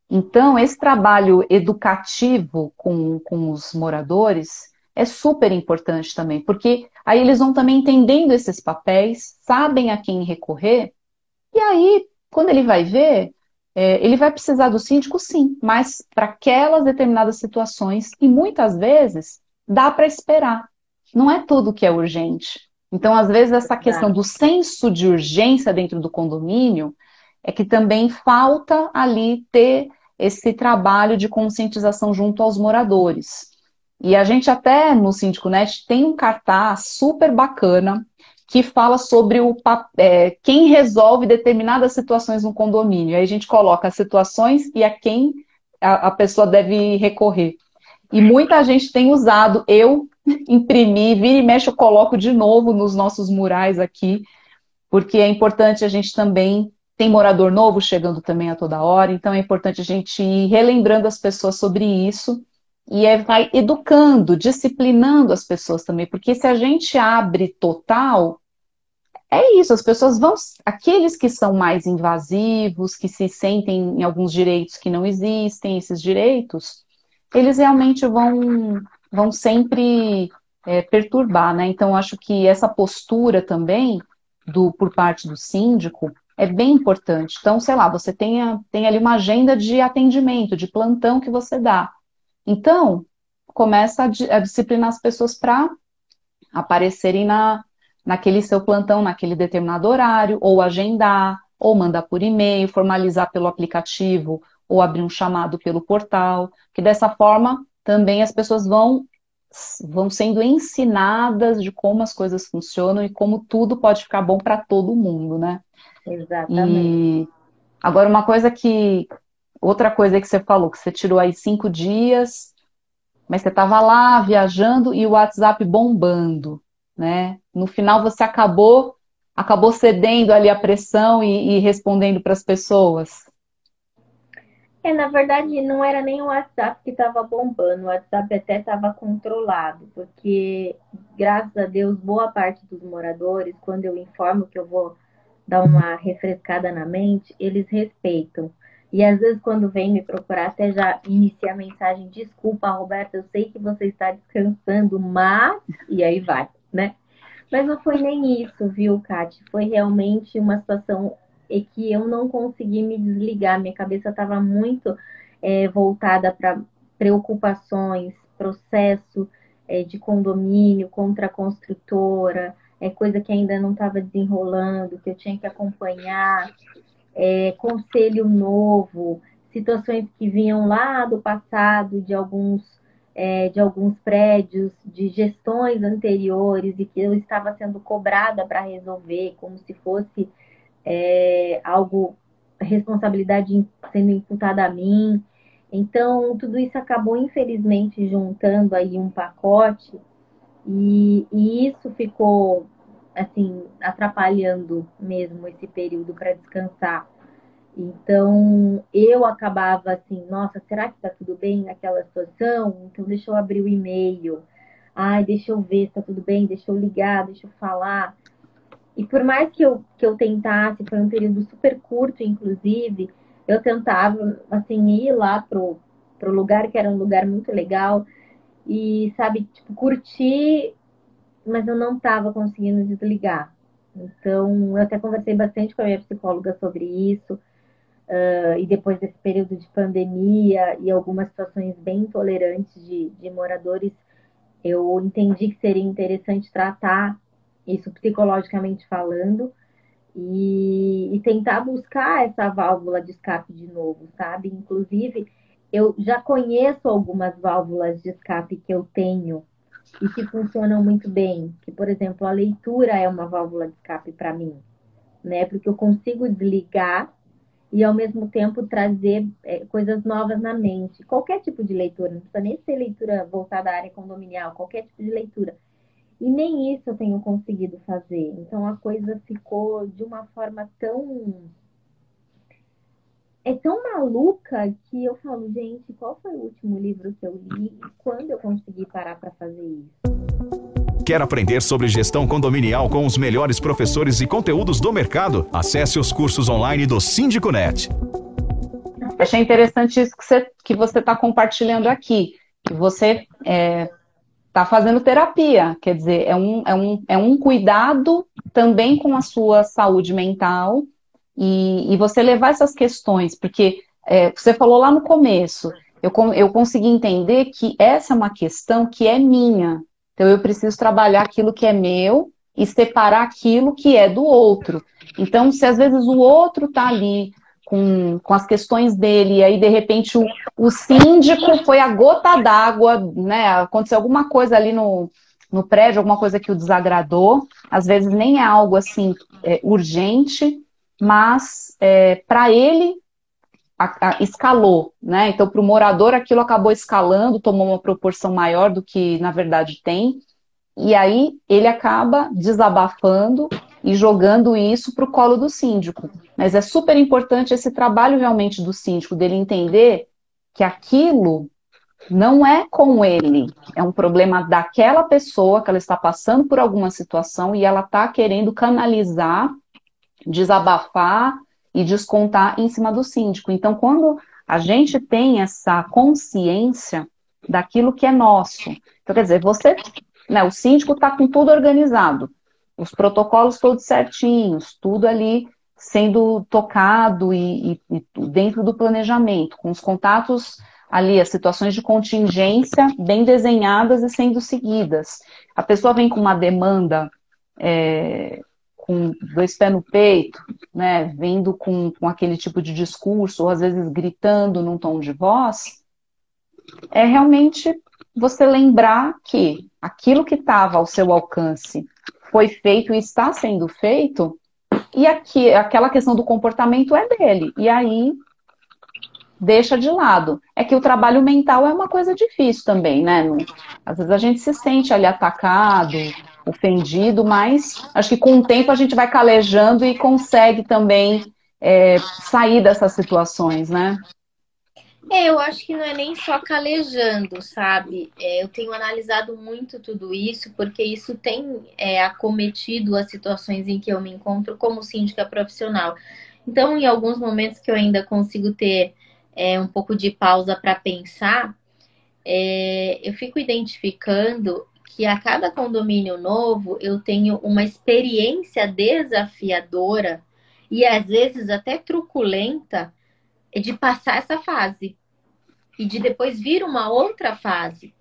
Então, esse trabalho educativo com, com os moradores é super importante também, porque aí eles vão também entendendo esses papéis, sabem a quem recorrer, e aí, quando ele vai ver, é, ele vai precisar do síndico, sim, mas para aquelas determinadas situações, e muitas vezes dá para esperar. Não é tudo que é urgente. Então, às vezes, essa questão do senso de urgência dentro do condomínio é que também falta ali ter esse trabalho de conscientização junto aos moradores. E a gente até no Síndico Net tem um cartaz super bacana que fala sobre o é, quem resolve determinadas situações no condomínio. Aí a gente coloca as situações e a quem a, a pessoa deve recorrer. E muita gente tem usado, eu imprimi, vira e mexe, eu coloco de novo nos nossos murais aqui, porque é importante a gente também. Tem morador novo chegando também a toda hora, então é importante a gente ir relembrando as pessoas sobre isso e é, vai educando, disciplinando as pessoas também, porque se a gente abre total, é isso, as pessoas vão. Aqueles que são mais invasivos, que se sentem em alguns direitos que não existem, esses direitos, eles realmente vão, vão sempre é, perturbar, né? Então, acho que essa postura também, do, por parte do síndico, é bem importante. Então, sei lá, você tem, tem ali uma agenda de atendimento, de plantão que você dá. Então, começa a, a disciplinar as pessoas para aparecerem na, naquele seu plantão, naquele determinado horário, ou agendar, ou mandar por e-mail, formalizar pelo aplicativo, ou abrir um chamado pelo portal, que dessa forma também as pessoas vão vão sendo ensinadas de como as coisas funcionam e como tudo pode ficar bom para todo mundo, né?
Exatamente.
E agora uma coisa que Outra coisa que você falou, que você tirou aí cinco dias, mas você estava lá viajando e o WhatsApp bombando, né? No final você acabou acabou cedendo ali a pressão e, e respondendo para as pessoas.
É, na verdade, não era nem o WhatsApp que estava bombando, o WhatsApp até estava controlado, porque, graças a Deus, boa parte dos moradores, quando eu informo que eu vou dar uma refrescada na mente, eles respeitam. E às vezes, quando vem me procurar, até já inicia a mensagem: Desculpa, Roberta, eu sei que você está descansando, mas. E aí vai, né? Mas não foi nem isso, viu, Kate? Foi realmente uma situação em que eu não consegui me desligar. Minha cabeça estava muito é, voltada para preocupações, processo é, de condomínio contra a construtora, é coisa que ainda não estava desenrolando, que eu tinha que acompanhar é, conselho novo, situações que vinham lá do passado de alguns é, de alguns prédios, de gestões anteriores e que eu estava sendo cobrada para resolver, como se fosse é, algo responsabilidade sendo imputada a mim. Então, tudo isso acabou, infelizmente, juntando aí um pacote, e, e isso ficou assim, atrapalhando mesmo esse período para descansar. Então, eu acabava assim, nossa, será que tá tudo bem naquela situação? Então, deixa eu abrir o e-mail. Ai, deixa eu ver se tá tudo bem, deixa eu ligar, deixa eu falar. E por mais que eu, que eu tentasse, foi um período super curto, inclusive, eu tentava, assim, ir lá pro, pro lugar que era um lugar muito legal e, sabe, tipo, curtir mas eu não estava conseguindo desligar. Então, eu até conversei bastante com a minha psicóloga sobre isso. Uh, e depois desse período de pandemia e algumas situações bem intolerantes de, de moradores, eu entendi que seria interessante tratar isso psicologicamente falando e, e, tentar buscar essa válvula de escape de novo, sabe? Inclusive, eu já conheço algumas válvulas de escape que eu tenho e que funcionam muito bem. Que, por exemplo, a leitura é uma válvula de escape para mim, né? Porque eu consigo desligar e ao mesmo tempo trazer é, coisas novas na mente. Qualquer tipo de leitura, não precisa nem ser leitura voltada à área condominial, qualquer tipo de leitura. E nem isso eu tenho conseguido fazer. Então a coisa ficou de uma forma tão é tão maluca que eu falo, gente, qual foi o último livro que eu li e quando eu consegui parar para fazer isso?
Quer aprender sobre gestão condominial com os melhores professores e conteúdos do mercado? Acesse os cursos online do SíndicoNet.
Achei interessante isso que você que você está compartilhando aqui, que você está é, tá fazendo terapia, quer dizer, é um, é, um, é um cuidado também com a sua saúde mental e, e você levar essas questões, porque é, você falou lá no começo, eu, eu consegui entender que essa é uma questão que é minha. Então eu preciso trabalhar aquilo que é meu e separar aquilo que é do outro. Então, se às vezes o outro está ali com, com as questões dele, e aí de repente o, o síndico foi a gota d'água, né? Aconteceu alguma coisa ali no, no prédio, alguma coisa que o desagradou, às vezes nem é algo assim é, urgente, mas é, para ele a, a, escalou, né? Então, para o morador, aquilo acabou escalando, tomou uma proporção maior do que na verdade tem, e aí ele acaba desabafando e jogando isso para o colo do síndico. Mas é super importante esse trabalho realmente do síndico, dele entender que aquilo não é com ele, é um problema daquela pessoa que ela está passando por alguma situação e ela está querendo canalizar, desabafar e descontar em cima do síndico. Então, quando a gente tem essa consciência daquilo que é nosso, então, quer dizer, você, né, o síndico está com tudo organizado, os protocolos todos certinhos, tudo ali sendo tocado e, e, e dentro do planejamento, com os contatos ali, as situações de contingência bem desenhadas e sendo seguidas. A pessoa vem com uma demanda é, com dois pés no peito, né, vindo com, com aquele tipo de discurso, ou às vezes gritando num tom de voz, é realmente você lembrar que aquilo que estava ao seu alcance foi feito e está sendo feito, e aqui, aquela questão do comportamento é dele. E aí deixa de lado. É que o trabalho mental é uma coisa difícil também, né? Às vezes a gente se sente ali atacado, ofendido, mas acho que com o tempo a gente vai calejando e consegue também é, sair dessas situações, né?
É, eu acho que não é nem só calejando, sabe? É, eu tenho analisado muito tudo isso, porque isso tem é, acometido as situações em que eu me encontro como síndica profissional. Então, em alguns momentos que eu ainda consigo ter é, um pouco de pausa para pensar, é, eu fico identificando que a cada condomínio novo eu tenho uma experiência desafiadora e às vezes até truculenta de passar essa fase e de depois vir uma outra fase.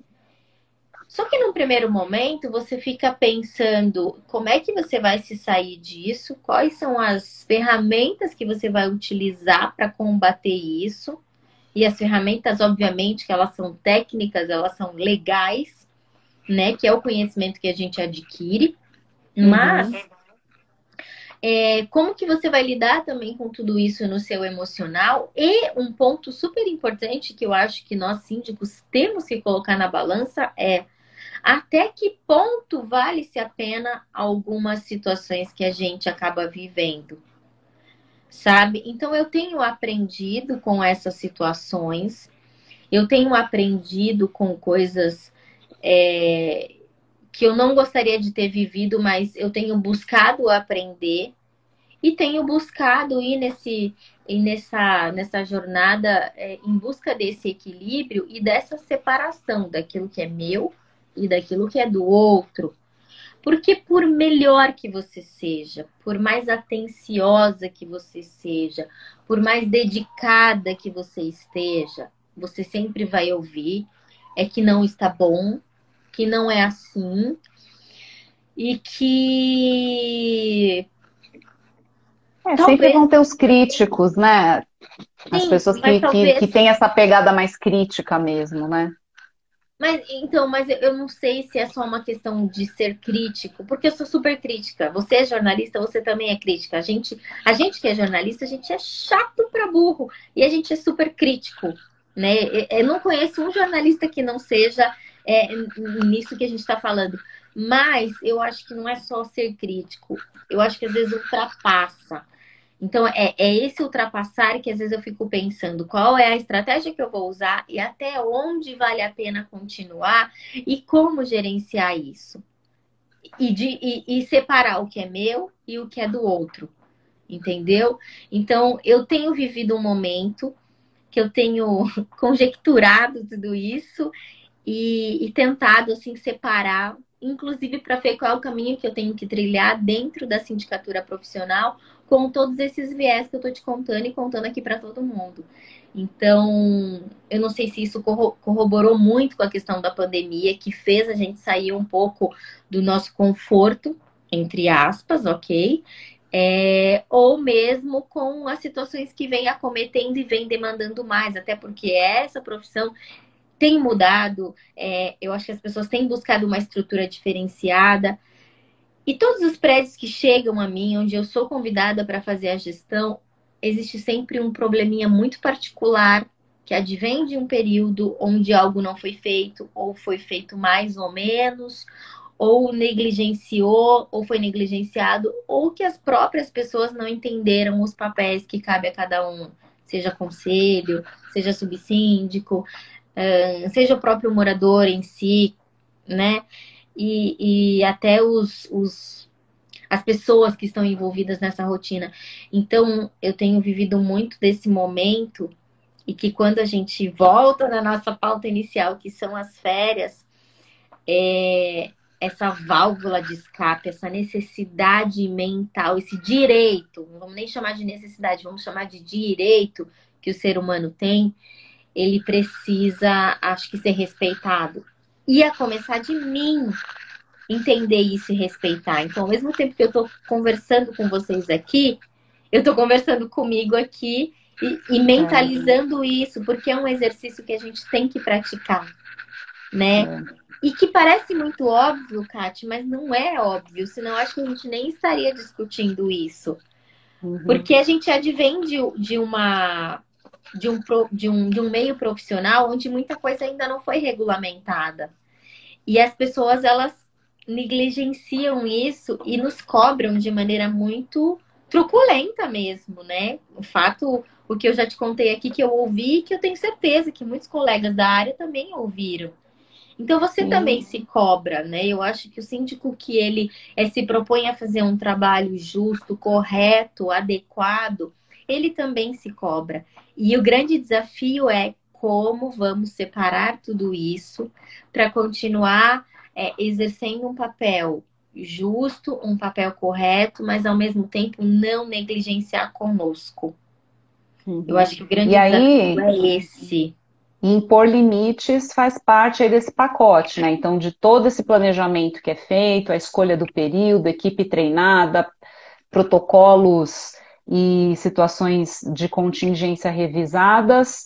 Só que num primeiro momento você fica pensando como é que você vai se sair disso, quais são as ferramentas que você vai utilizar para combater isso. E as ferramentas, obviamente, que elas são técnicas, elas são legais, né? Que é o conhecimento que a gente adquire. Uhum. Mas é, como que você vai lidar também com tudo isso no seu emocional? E um ponto super importante que eu acho que nós síndicos temos que colocar na balança é até que ponto vale-se a pena algumas situações que a gente acaba vivendo. Sabe? Então eu tenho aprendido com essas situações, eu tenho aprendido com coisas é, que eu não gostaria de ter vivido, mas eu tenho buscado aprender e tenho buscado ir nesse ir nessa nessa jornada é, em busca desse equilíbrio e dessa separação daquilo que é meu e daquilo que é do outro. Porque por melhor que você seja, por mais atenciosa que você seja, por mais dedicada que você esteja, você sempre vai ouvir é que não está bom, que não é assim e que
é, sempre vão ter os críticos, né? As Sim, pessoas que, talvez... que, que têm essa pegada mais crítica mesmo, né?
Mas então, mas eu não sei se é só uma questão de ser crítico, porque eu sou super crítica. Você é jornalista, você também é crítica. A gente, a gente que é jornalista, a gente é chato para burro e a gente é super crítico, né? Eu não conheço um jornalista que não seja é, nisso que a gente está falando. Mas eu acho que não é só ser crítico. Eu acho que às vezes ultrapassa. Então, é, é esse ultrapassar que às vezes eu fico pensando qual é a estratégia que eu vou usar e até onde vale a pena continuar e como gerenciar isso. E, de, e, e separar o que é meu e o que é do outro. Entendeu? Então, eu tenho vivido um momento que eu tenho conjecturado tudo isso e, e tentado assim separar inclusive para ver qual é o caminho que eu tenho que trilhar dentro da sindicatura profissional, com todos esses viés que eu estou te contando e contando aqui para todo mundo. Então, eu não sei se isso corroborou muito com a questão da pandemia, que fez a gente sair um pouco do nosso conforto, entre aspas, ok? É, ou mesmo com as situações que vem acometendo e vem demandando mais, até porque essa profissão tem mudado, é, eu acho que as pessoas têm buscado uma estrutura diferenciada. E todos os prédios que chegam a mim, onde eu sou convidada para fazer a gestão, existe sempre um probleminha muito particular que advém de um período onde algo não foi feito, ou foi feito mais ou menos, ou negligenciou, ou foi negligenciado, ou que as próprias pessoas não entenderam os papéis que cabe a cada um, seja conselho, seja subsíndico, seja o próprio morador em si, né? E, e até os, os, as pessoas que estão envolvidas nessa rotina. Então, eu tenho vivido muito desse momento e que quando a gente volta na nossa pauta inicial, que são as férias, é, essa válvula de escape, essa necessidade mental, esse direito, não vamos nem chamar de necessidade, vamos chamar de direito que o ser humano tem, ele precisa, acho que, ser respeitado. E a começar de mim entender isso e respeitar. Então, ao mesmo tempo que eu estou conversando com vocês aqui, eu estou conversando comigo aqui e, e, mentalizando isso, porque é um exercício que a gente tem que praticar, né? É. E que parece muito óbvio, Kate, mas não é óbvio, senão acho que a gente nem estaria discutindo isso. Uhum. Porque a gente advém de, de uma de um, de, um, de um meio profissional onde muita coisa ainda não foi regulamentada. E as pessoas, elas negligenciam isso e nos cobram de maneira muito truculenta mesmo, né? O fato, o que eu já te contei aqui, que eu ouvi, que eu tenho certeza que muitos colegas da área também ouviram. Então você Sim. também se cobra, né? Eu acho que o síndico que ele é, se propõe a fazer um trabalho justo, correto, adequado, ele também se cobra. E o grande desafio é como vamos separar tudo isso para continuar é, exercendo um papel justo, um papel correto, mas ao mesmo tempo não negligenciar conosco. Uhum. Eu acho que o grande
e desafio
aí, é esse.
Impor limites faz parte desse pacote, né? Então, de todo esse planejamento que é feito, a escolha do período, equipe treinada, protocolos e situações de contingência revisadas.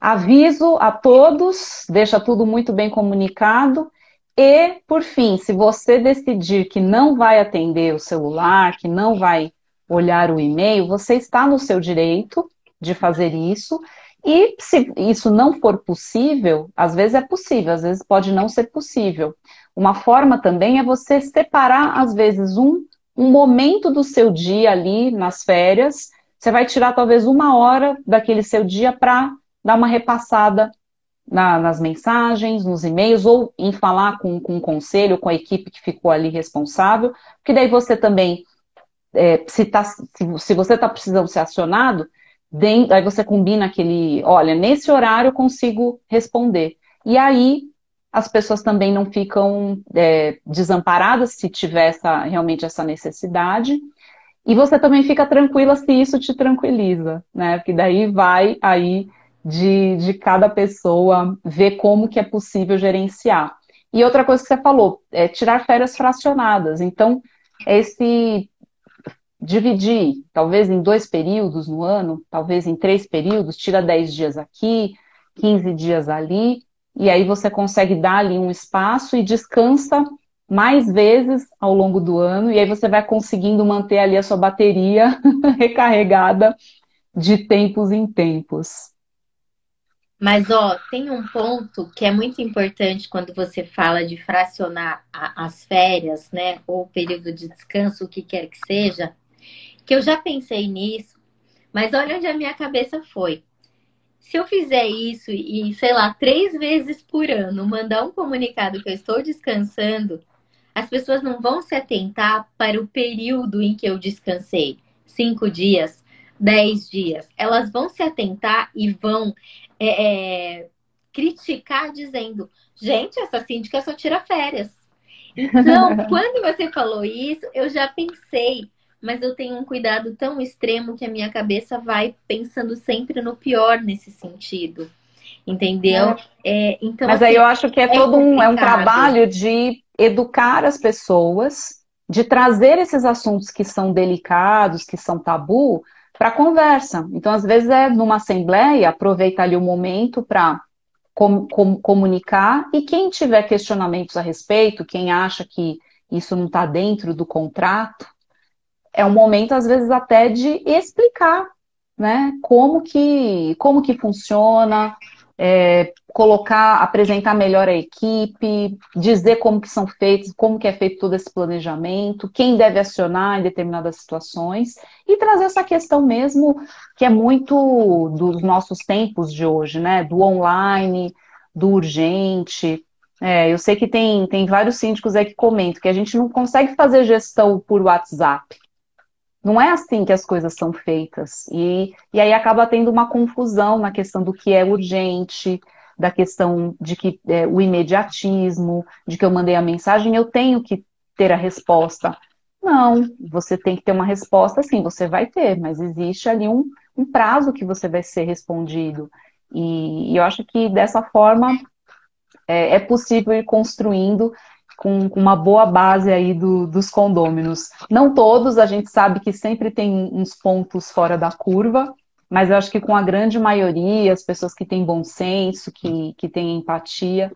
Aviso a todos, deixa tudo muito bem comunicado. E, por fim, se você decidir que não vai atender o celular, que não vai olhar o e-mail, você está no seu direito de fazer isso. E se isso não for possível, às vezes é possível, às vezes pode não ser possível. Uma forma também é você separar, às vezes, um um momento do seu dia ali nas férias. Você vai tirar talvez uma hora daquele seu dia para dar uma repassada na, nas mensagens, nos e-mails, ou em falar com, com o conselho, com a equipe que ficou ali responsável, porque daí você também, é, se, tá, se, se você está precisando ser acionado, dentro, aí você combina aquele, olha, nesse horário eu consigo responder. E aí as pessoas também não ficam é, desamparadas se tiver essa, realmente essa necessidade. E você também fica tranquila se isso te tranquiliza, né? Porque daí vai aí de, de cada pessoa ver como que é possível gerenciar. E outra coisa que você falou, é tirar férias fracionadas. Então, esse dividir, talvez em dois períodos no ano, talvez em três períodos, tira 10 dias aqui, 15 dias ali, e aí você consegue dar ali um espaço e descansa mais vezes ao longo do ano, e aí você vai conseguindo manter ali a sua bateria recarregada de tempos em tempos.
Mas, ó, tem um ponto que é muito importante quando você fala de fracionar a, as férias, né, ou período de descanso, o que quer que seja, que eu já pensei nisso, mas olha onde a minha cabeça foi se eu fizer isso e, sei lá, três vezes por ano, mandar um comunicado que eu estou descansando, as pessoas não vão se atentar para o período em que eu descansei cinco dias, dez dias. Elas vão se atentar e vão é, é, criticar dizendo: gente, essa síndica só tira férias. Então, quando você falou isso, eu já pensei, mas eu tenho um cuidado tão extremo que a minha cabeça vai pensando sempre no pior nesse sentido. Entendeu?
É. É, então, mas assim, aí eu acho que é, é todo um, é um trabalho de educar as pessoas, de trazer esses assuntos que são delicados, que são tabu, para conversa. Então, às vezes, é numa assembleia, aproveita ali o momento para com, com, comunicar, e quem tiver questionamentos a respeito, quem acha que isso não está dentro do contrato, é um momento, às vezes, até de explicar né, como, que, como que funciona, é, colocar, apresentar melhor a equipe, dizer como que são feitos, como que é feito todo esse planejamento, quem deve acionar em determinadas situações e trazer essa questão mesmo que é muito dos nossos tempos de hoje, né? Do online, do urgente. É, eu sei que tem, tem vários síndicos aí que comentam que a gente não consegue fazer gestão por WhatsApp. Não é assim que as coisas são feitas. E, e aí acaba tendo uma confusão na questão do que é urgente, da questão de que é, o imediatismo, de que eu mandei a mensagem, eu tenho que ter a resposta. Não, você tem que ter uma resposta, sim, você vai ter, mas existe ali um, um prazo que você vai ser respondido. E, e eu acho que dessa forma é, é possível ir construindo com, com uma boa base aí do, dos condôminos. Não todos, a gente sabe que sempre tem uns pontos fora da curva, mas eu acho que com a grande maioria, as pessoas que têm bom senso, que, que têm empatia,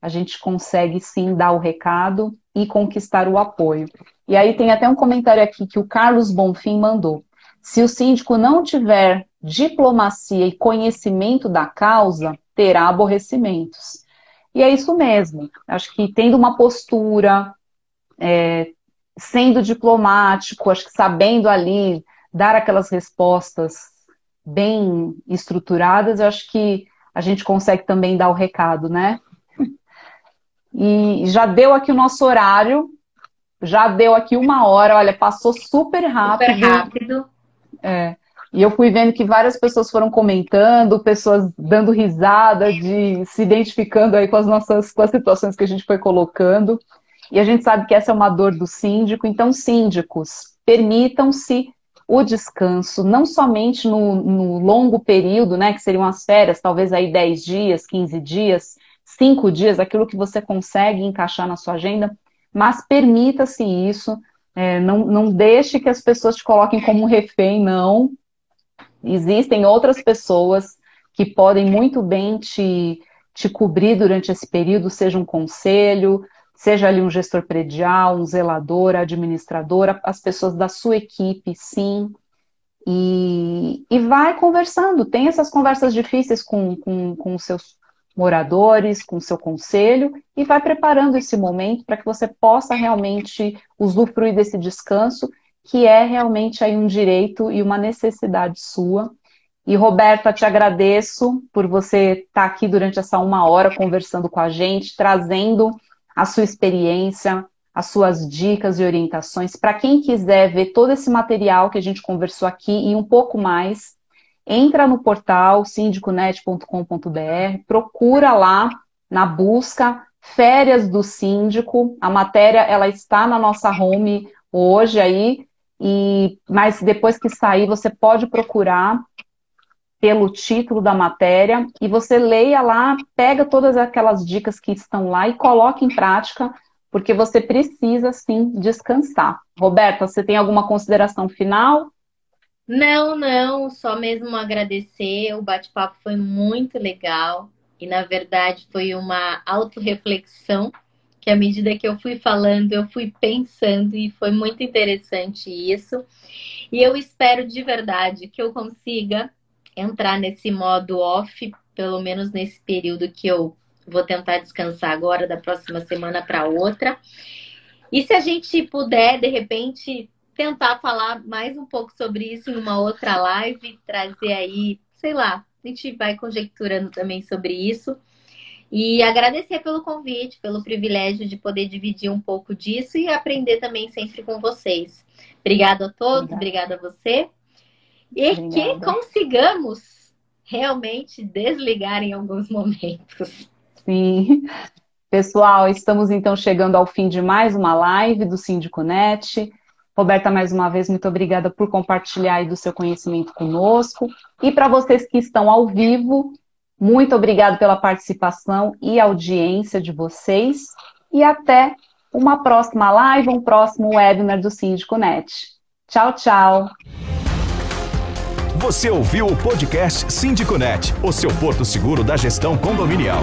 a gente consegue sim dar o recado e conquistar o apoio. E aí tem até um comentário aqui que o Carlos Bonfim mandou. Se o síndico não tiver diplomacia e conhecimento da causa, terá aborrecimentos. E é isso mesmo. Acho que tendo uma postura, é, sendo diplomático, acho que sabendo ali dar aquelas respostas bem estruturadas, eu acho que a gente consegue também dar o recado, né? E já deu aqui o nosso horário, já deu aqui uma hora, olha, passou super rápido.
Super rápido.
É. E eu fui vendo que várias pessoas foram comentando, pessoas dando risada, de se identificando aí com as nossas com as situações que a gente foi colocando. E a gente sabe que essa é uma dor do síndico, então, síndicos, permitam-se o descanso, não somente no, no, longo período, né, que seriam as férias, talvez aí 10 dias, 15 dias, 5 dias, aquilo que você consegue encaixar na sua agenda, mas permita-se isso, é, não, não deixe que as pessoas te coloquem como refém, não, Existem outras pessoas que podem muito bem te, te cobrir durante esse período, seja um conselho, seja ali um gestor predial, um zelador, administradora, as pessoas da sua equipe, sim. E, e vai conversando, tem essas conversas difíceis com, com, com os seus moradores, com o seu conselho, e vai preparando esse momento para que você possa realmente usufruir desse descanso que é realmente aí um direito e uma necessidade sua. E Roberta, te agradeço por você estar aqui durante essa uma hora conversando com a gente, trazendo a sua experiência, as suas dicas e orientações. Para quem quiser ver todo esse material que a gente conversou aqui e um pouco mais, entra no portal sindiconet.com.br, procura lá na busca Férias do Síndico. A matéria ela está na nossa home hoje aí, e, mas depois que sair, você pode procurar pelo título da matéria e você leia lá, pega todas aquelas dicas que estão lá e coloque em prática, porque você precisa sim descansar. Roberta, você tem alguma consideração final?
Não, não, só mesmo agradecer. O bate-papo foi muito legal e, na verdade, foi uma autorreflexão que à medida que eu fui falando, eu fui pensando e foi muito interessante isso. E eu espero de verdade que eu consiga entrar nesse modo off, pelo menos nesse período que eu vou tentar descansar agora, da próxima semana para outra. E se a gente puder, de repente, tentar falar mais um pouco sobre isso em uma outra live, trazer aí, sei lá, a gente vai conjecturando também sobre isso. E agradecer pelo convite, pelo privilégio de poder dividir um pouco disso e aprender também sempre com vocês. Obrigada a todos, obrigada, a você. E obrigada. que consigamos realmente desligar em alguns momentos.
Sim. Pessoal, estamos então chegando ao fim de mais uma live do Sindiconet. Roberta, mais uma vez, muito obrigada por compartilhar aí do seu conhecimento conosco. E para vocês que estão ao vivo, muito obrigado pela participação e audiência de vocês. E até uma próxima live, um próximo webinar do Síndico Net. Tchau, tchau.
Você ouviu o podcast Síndico Net, o seu porto seguro da gestão condominial.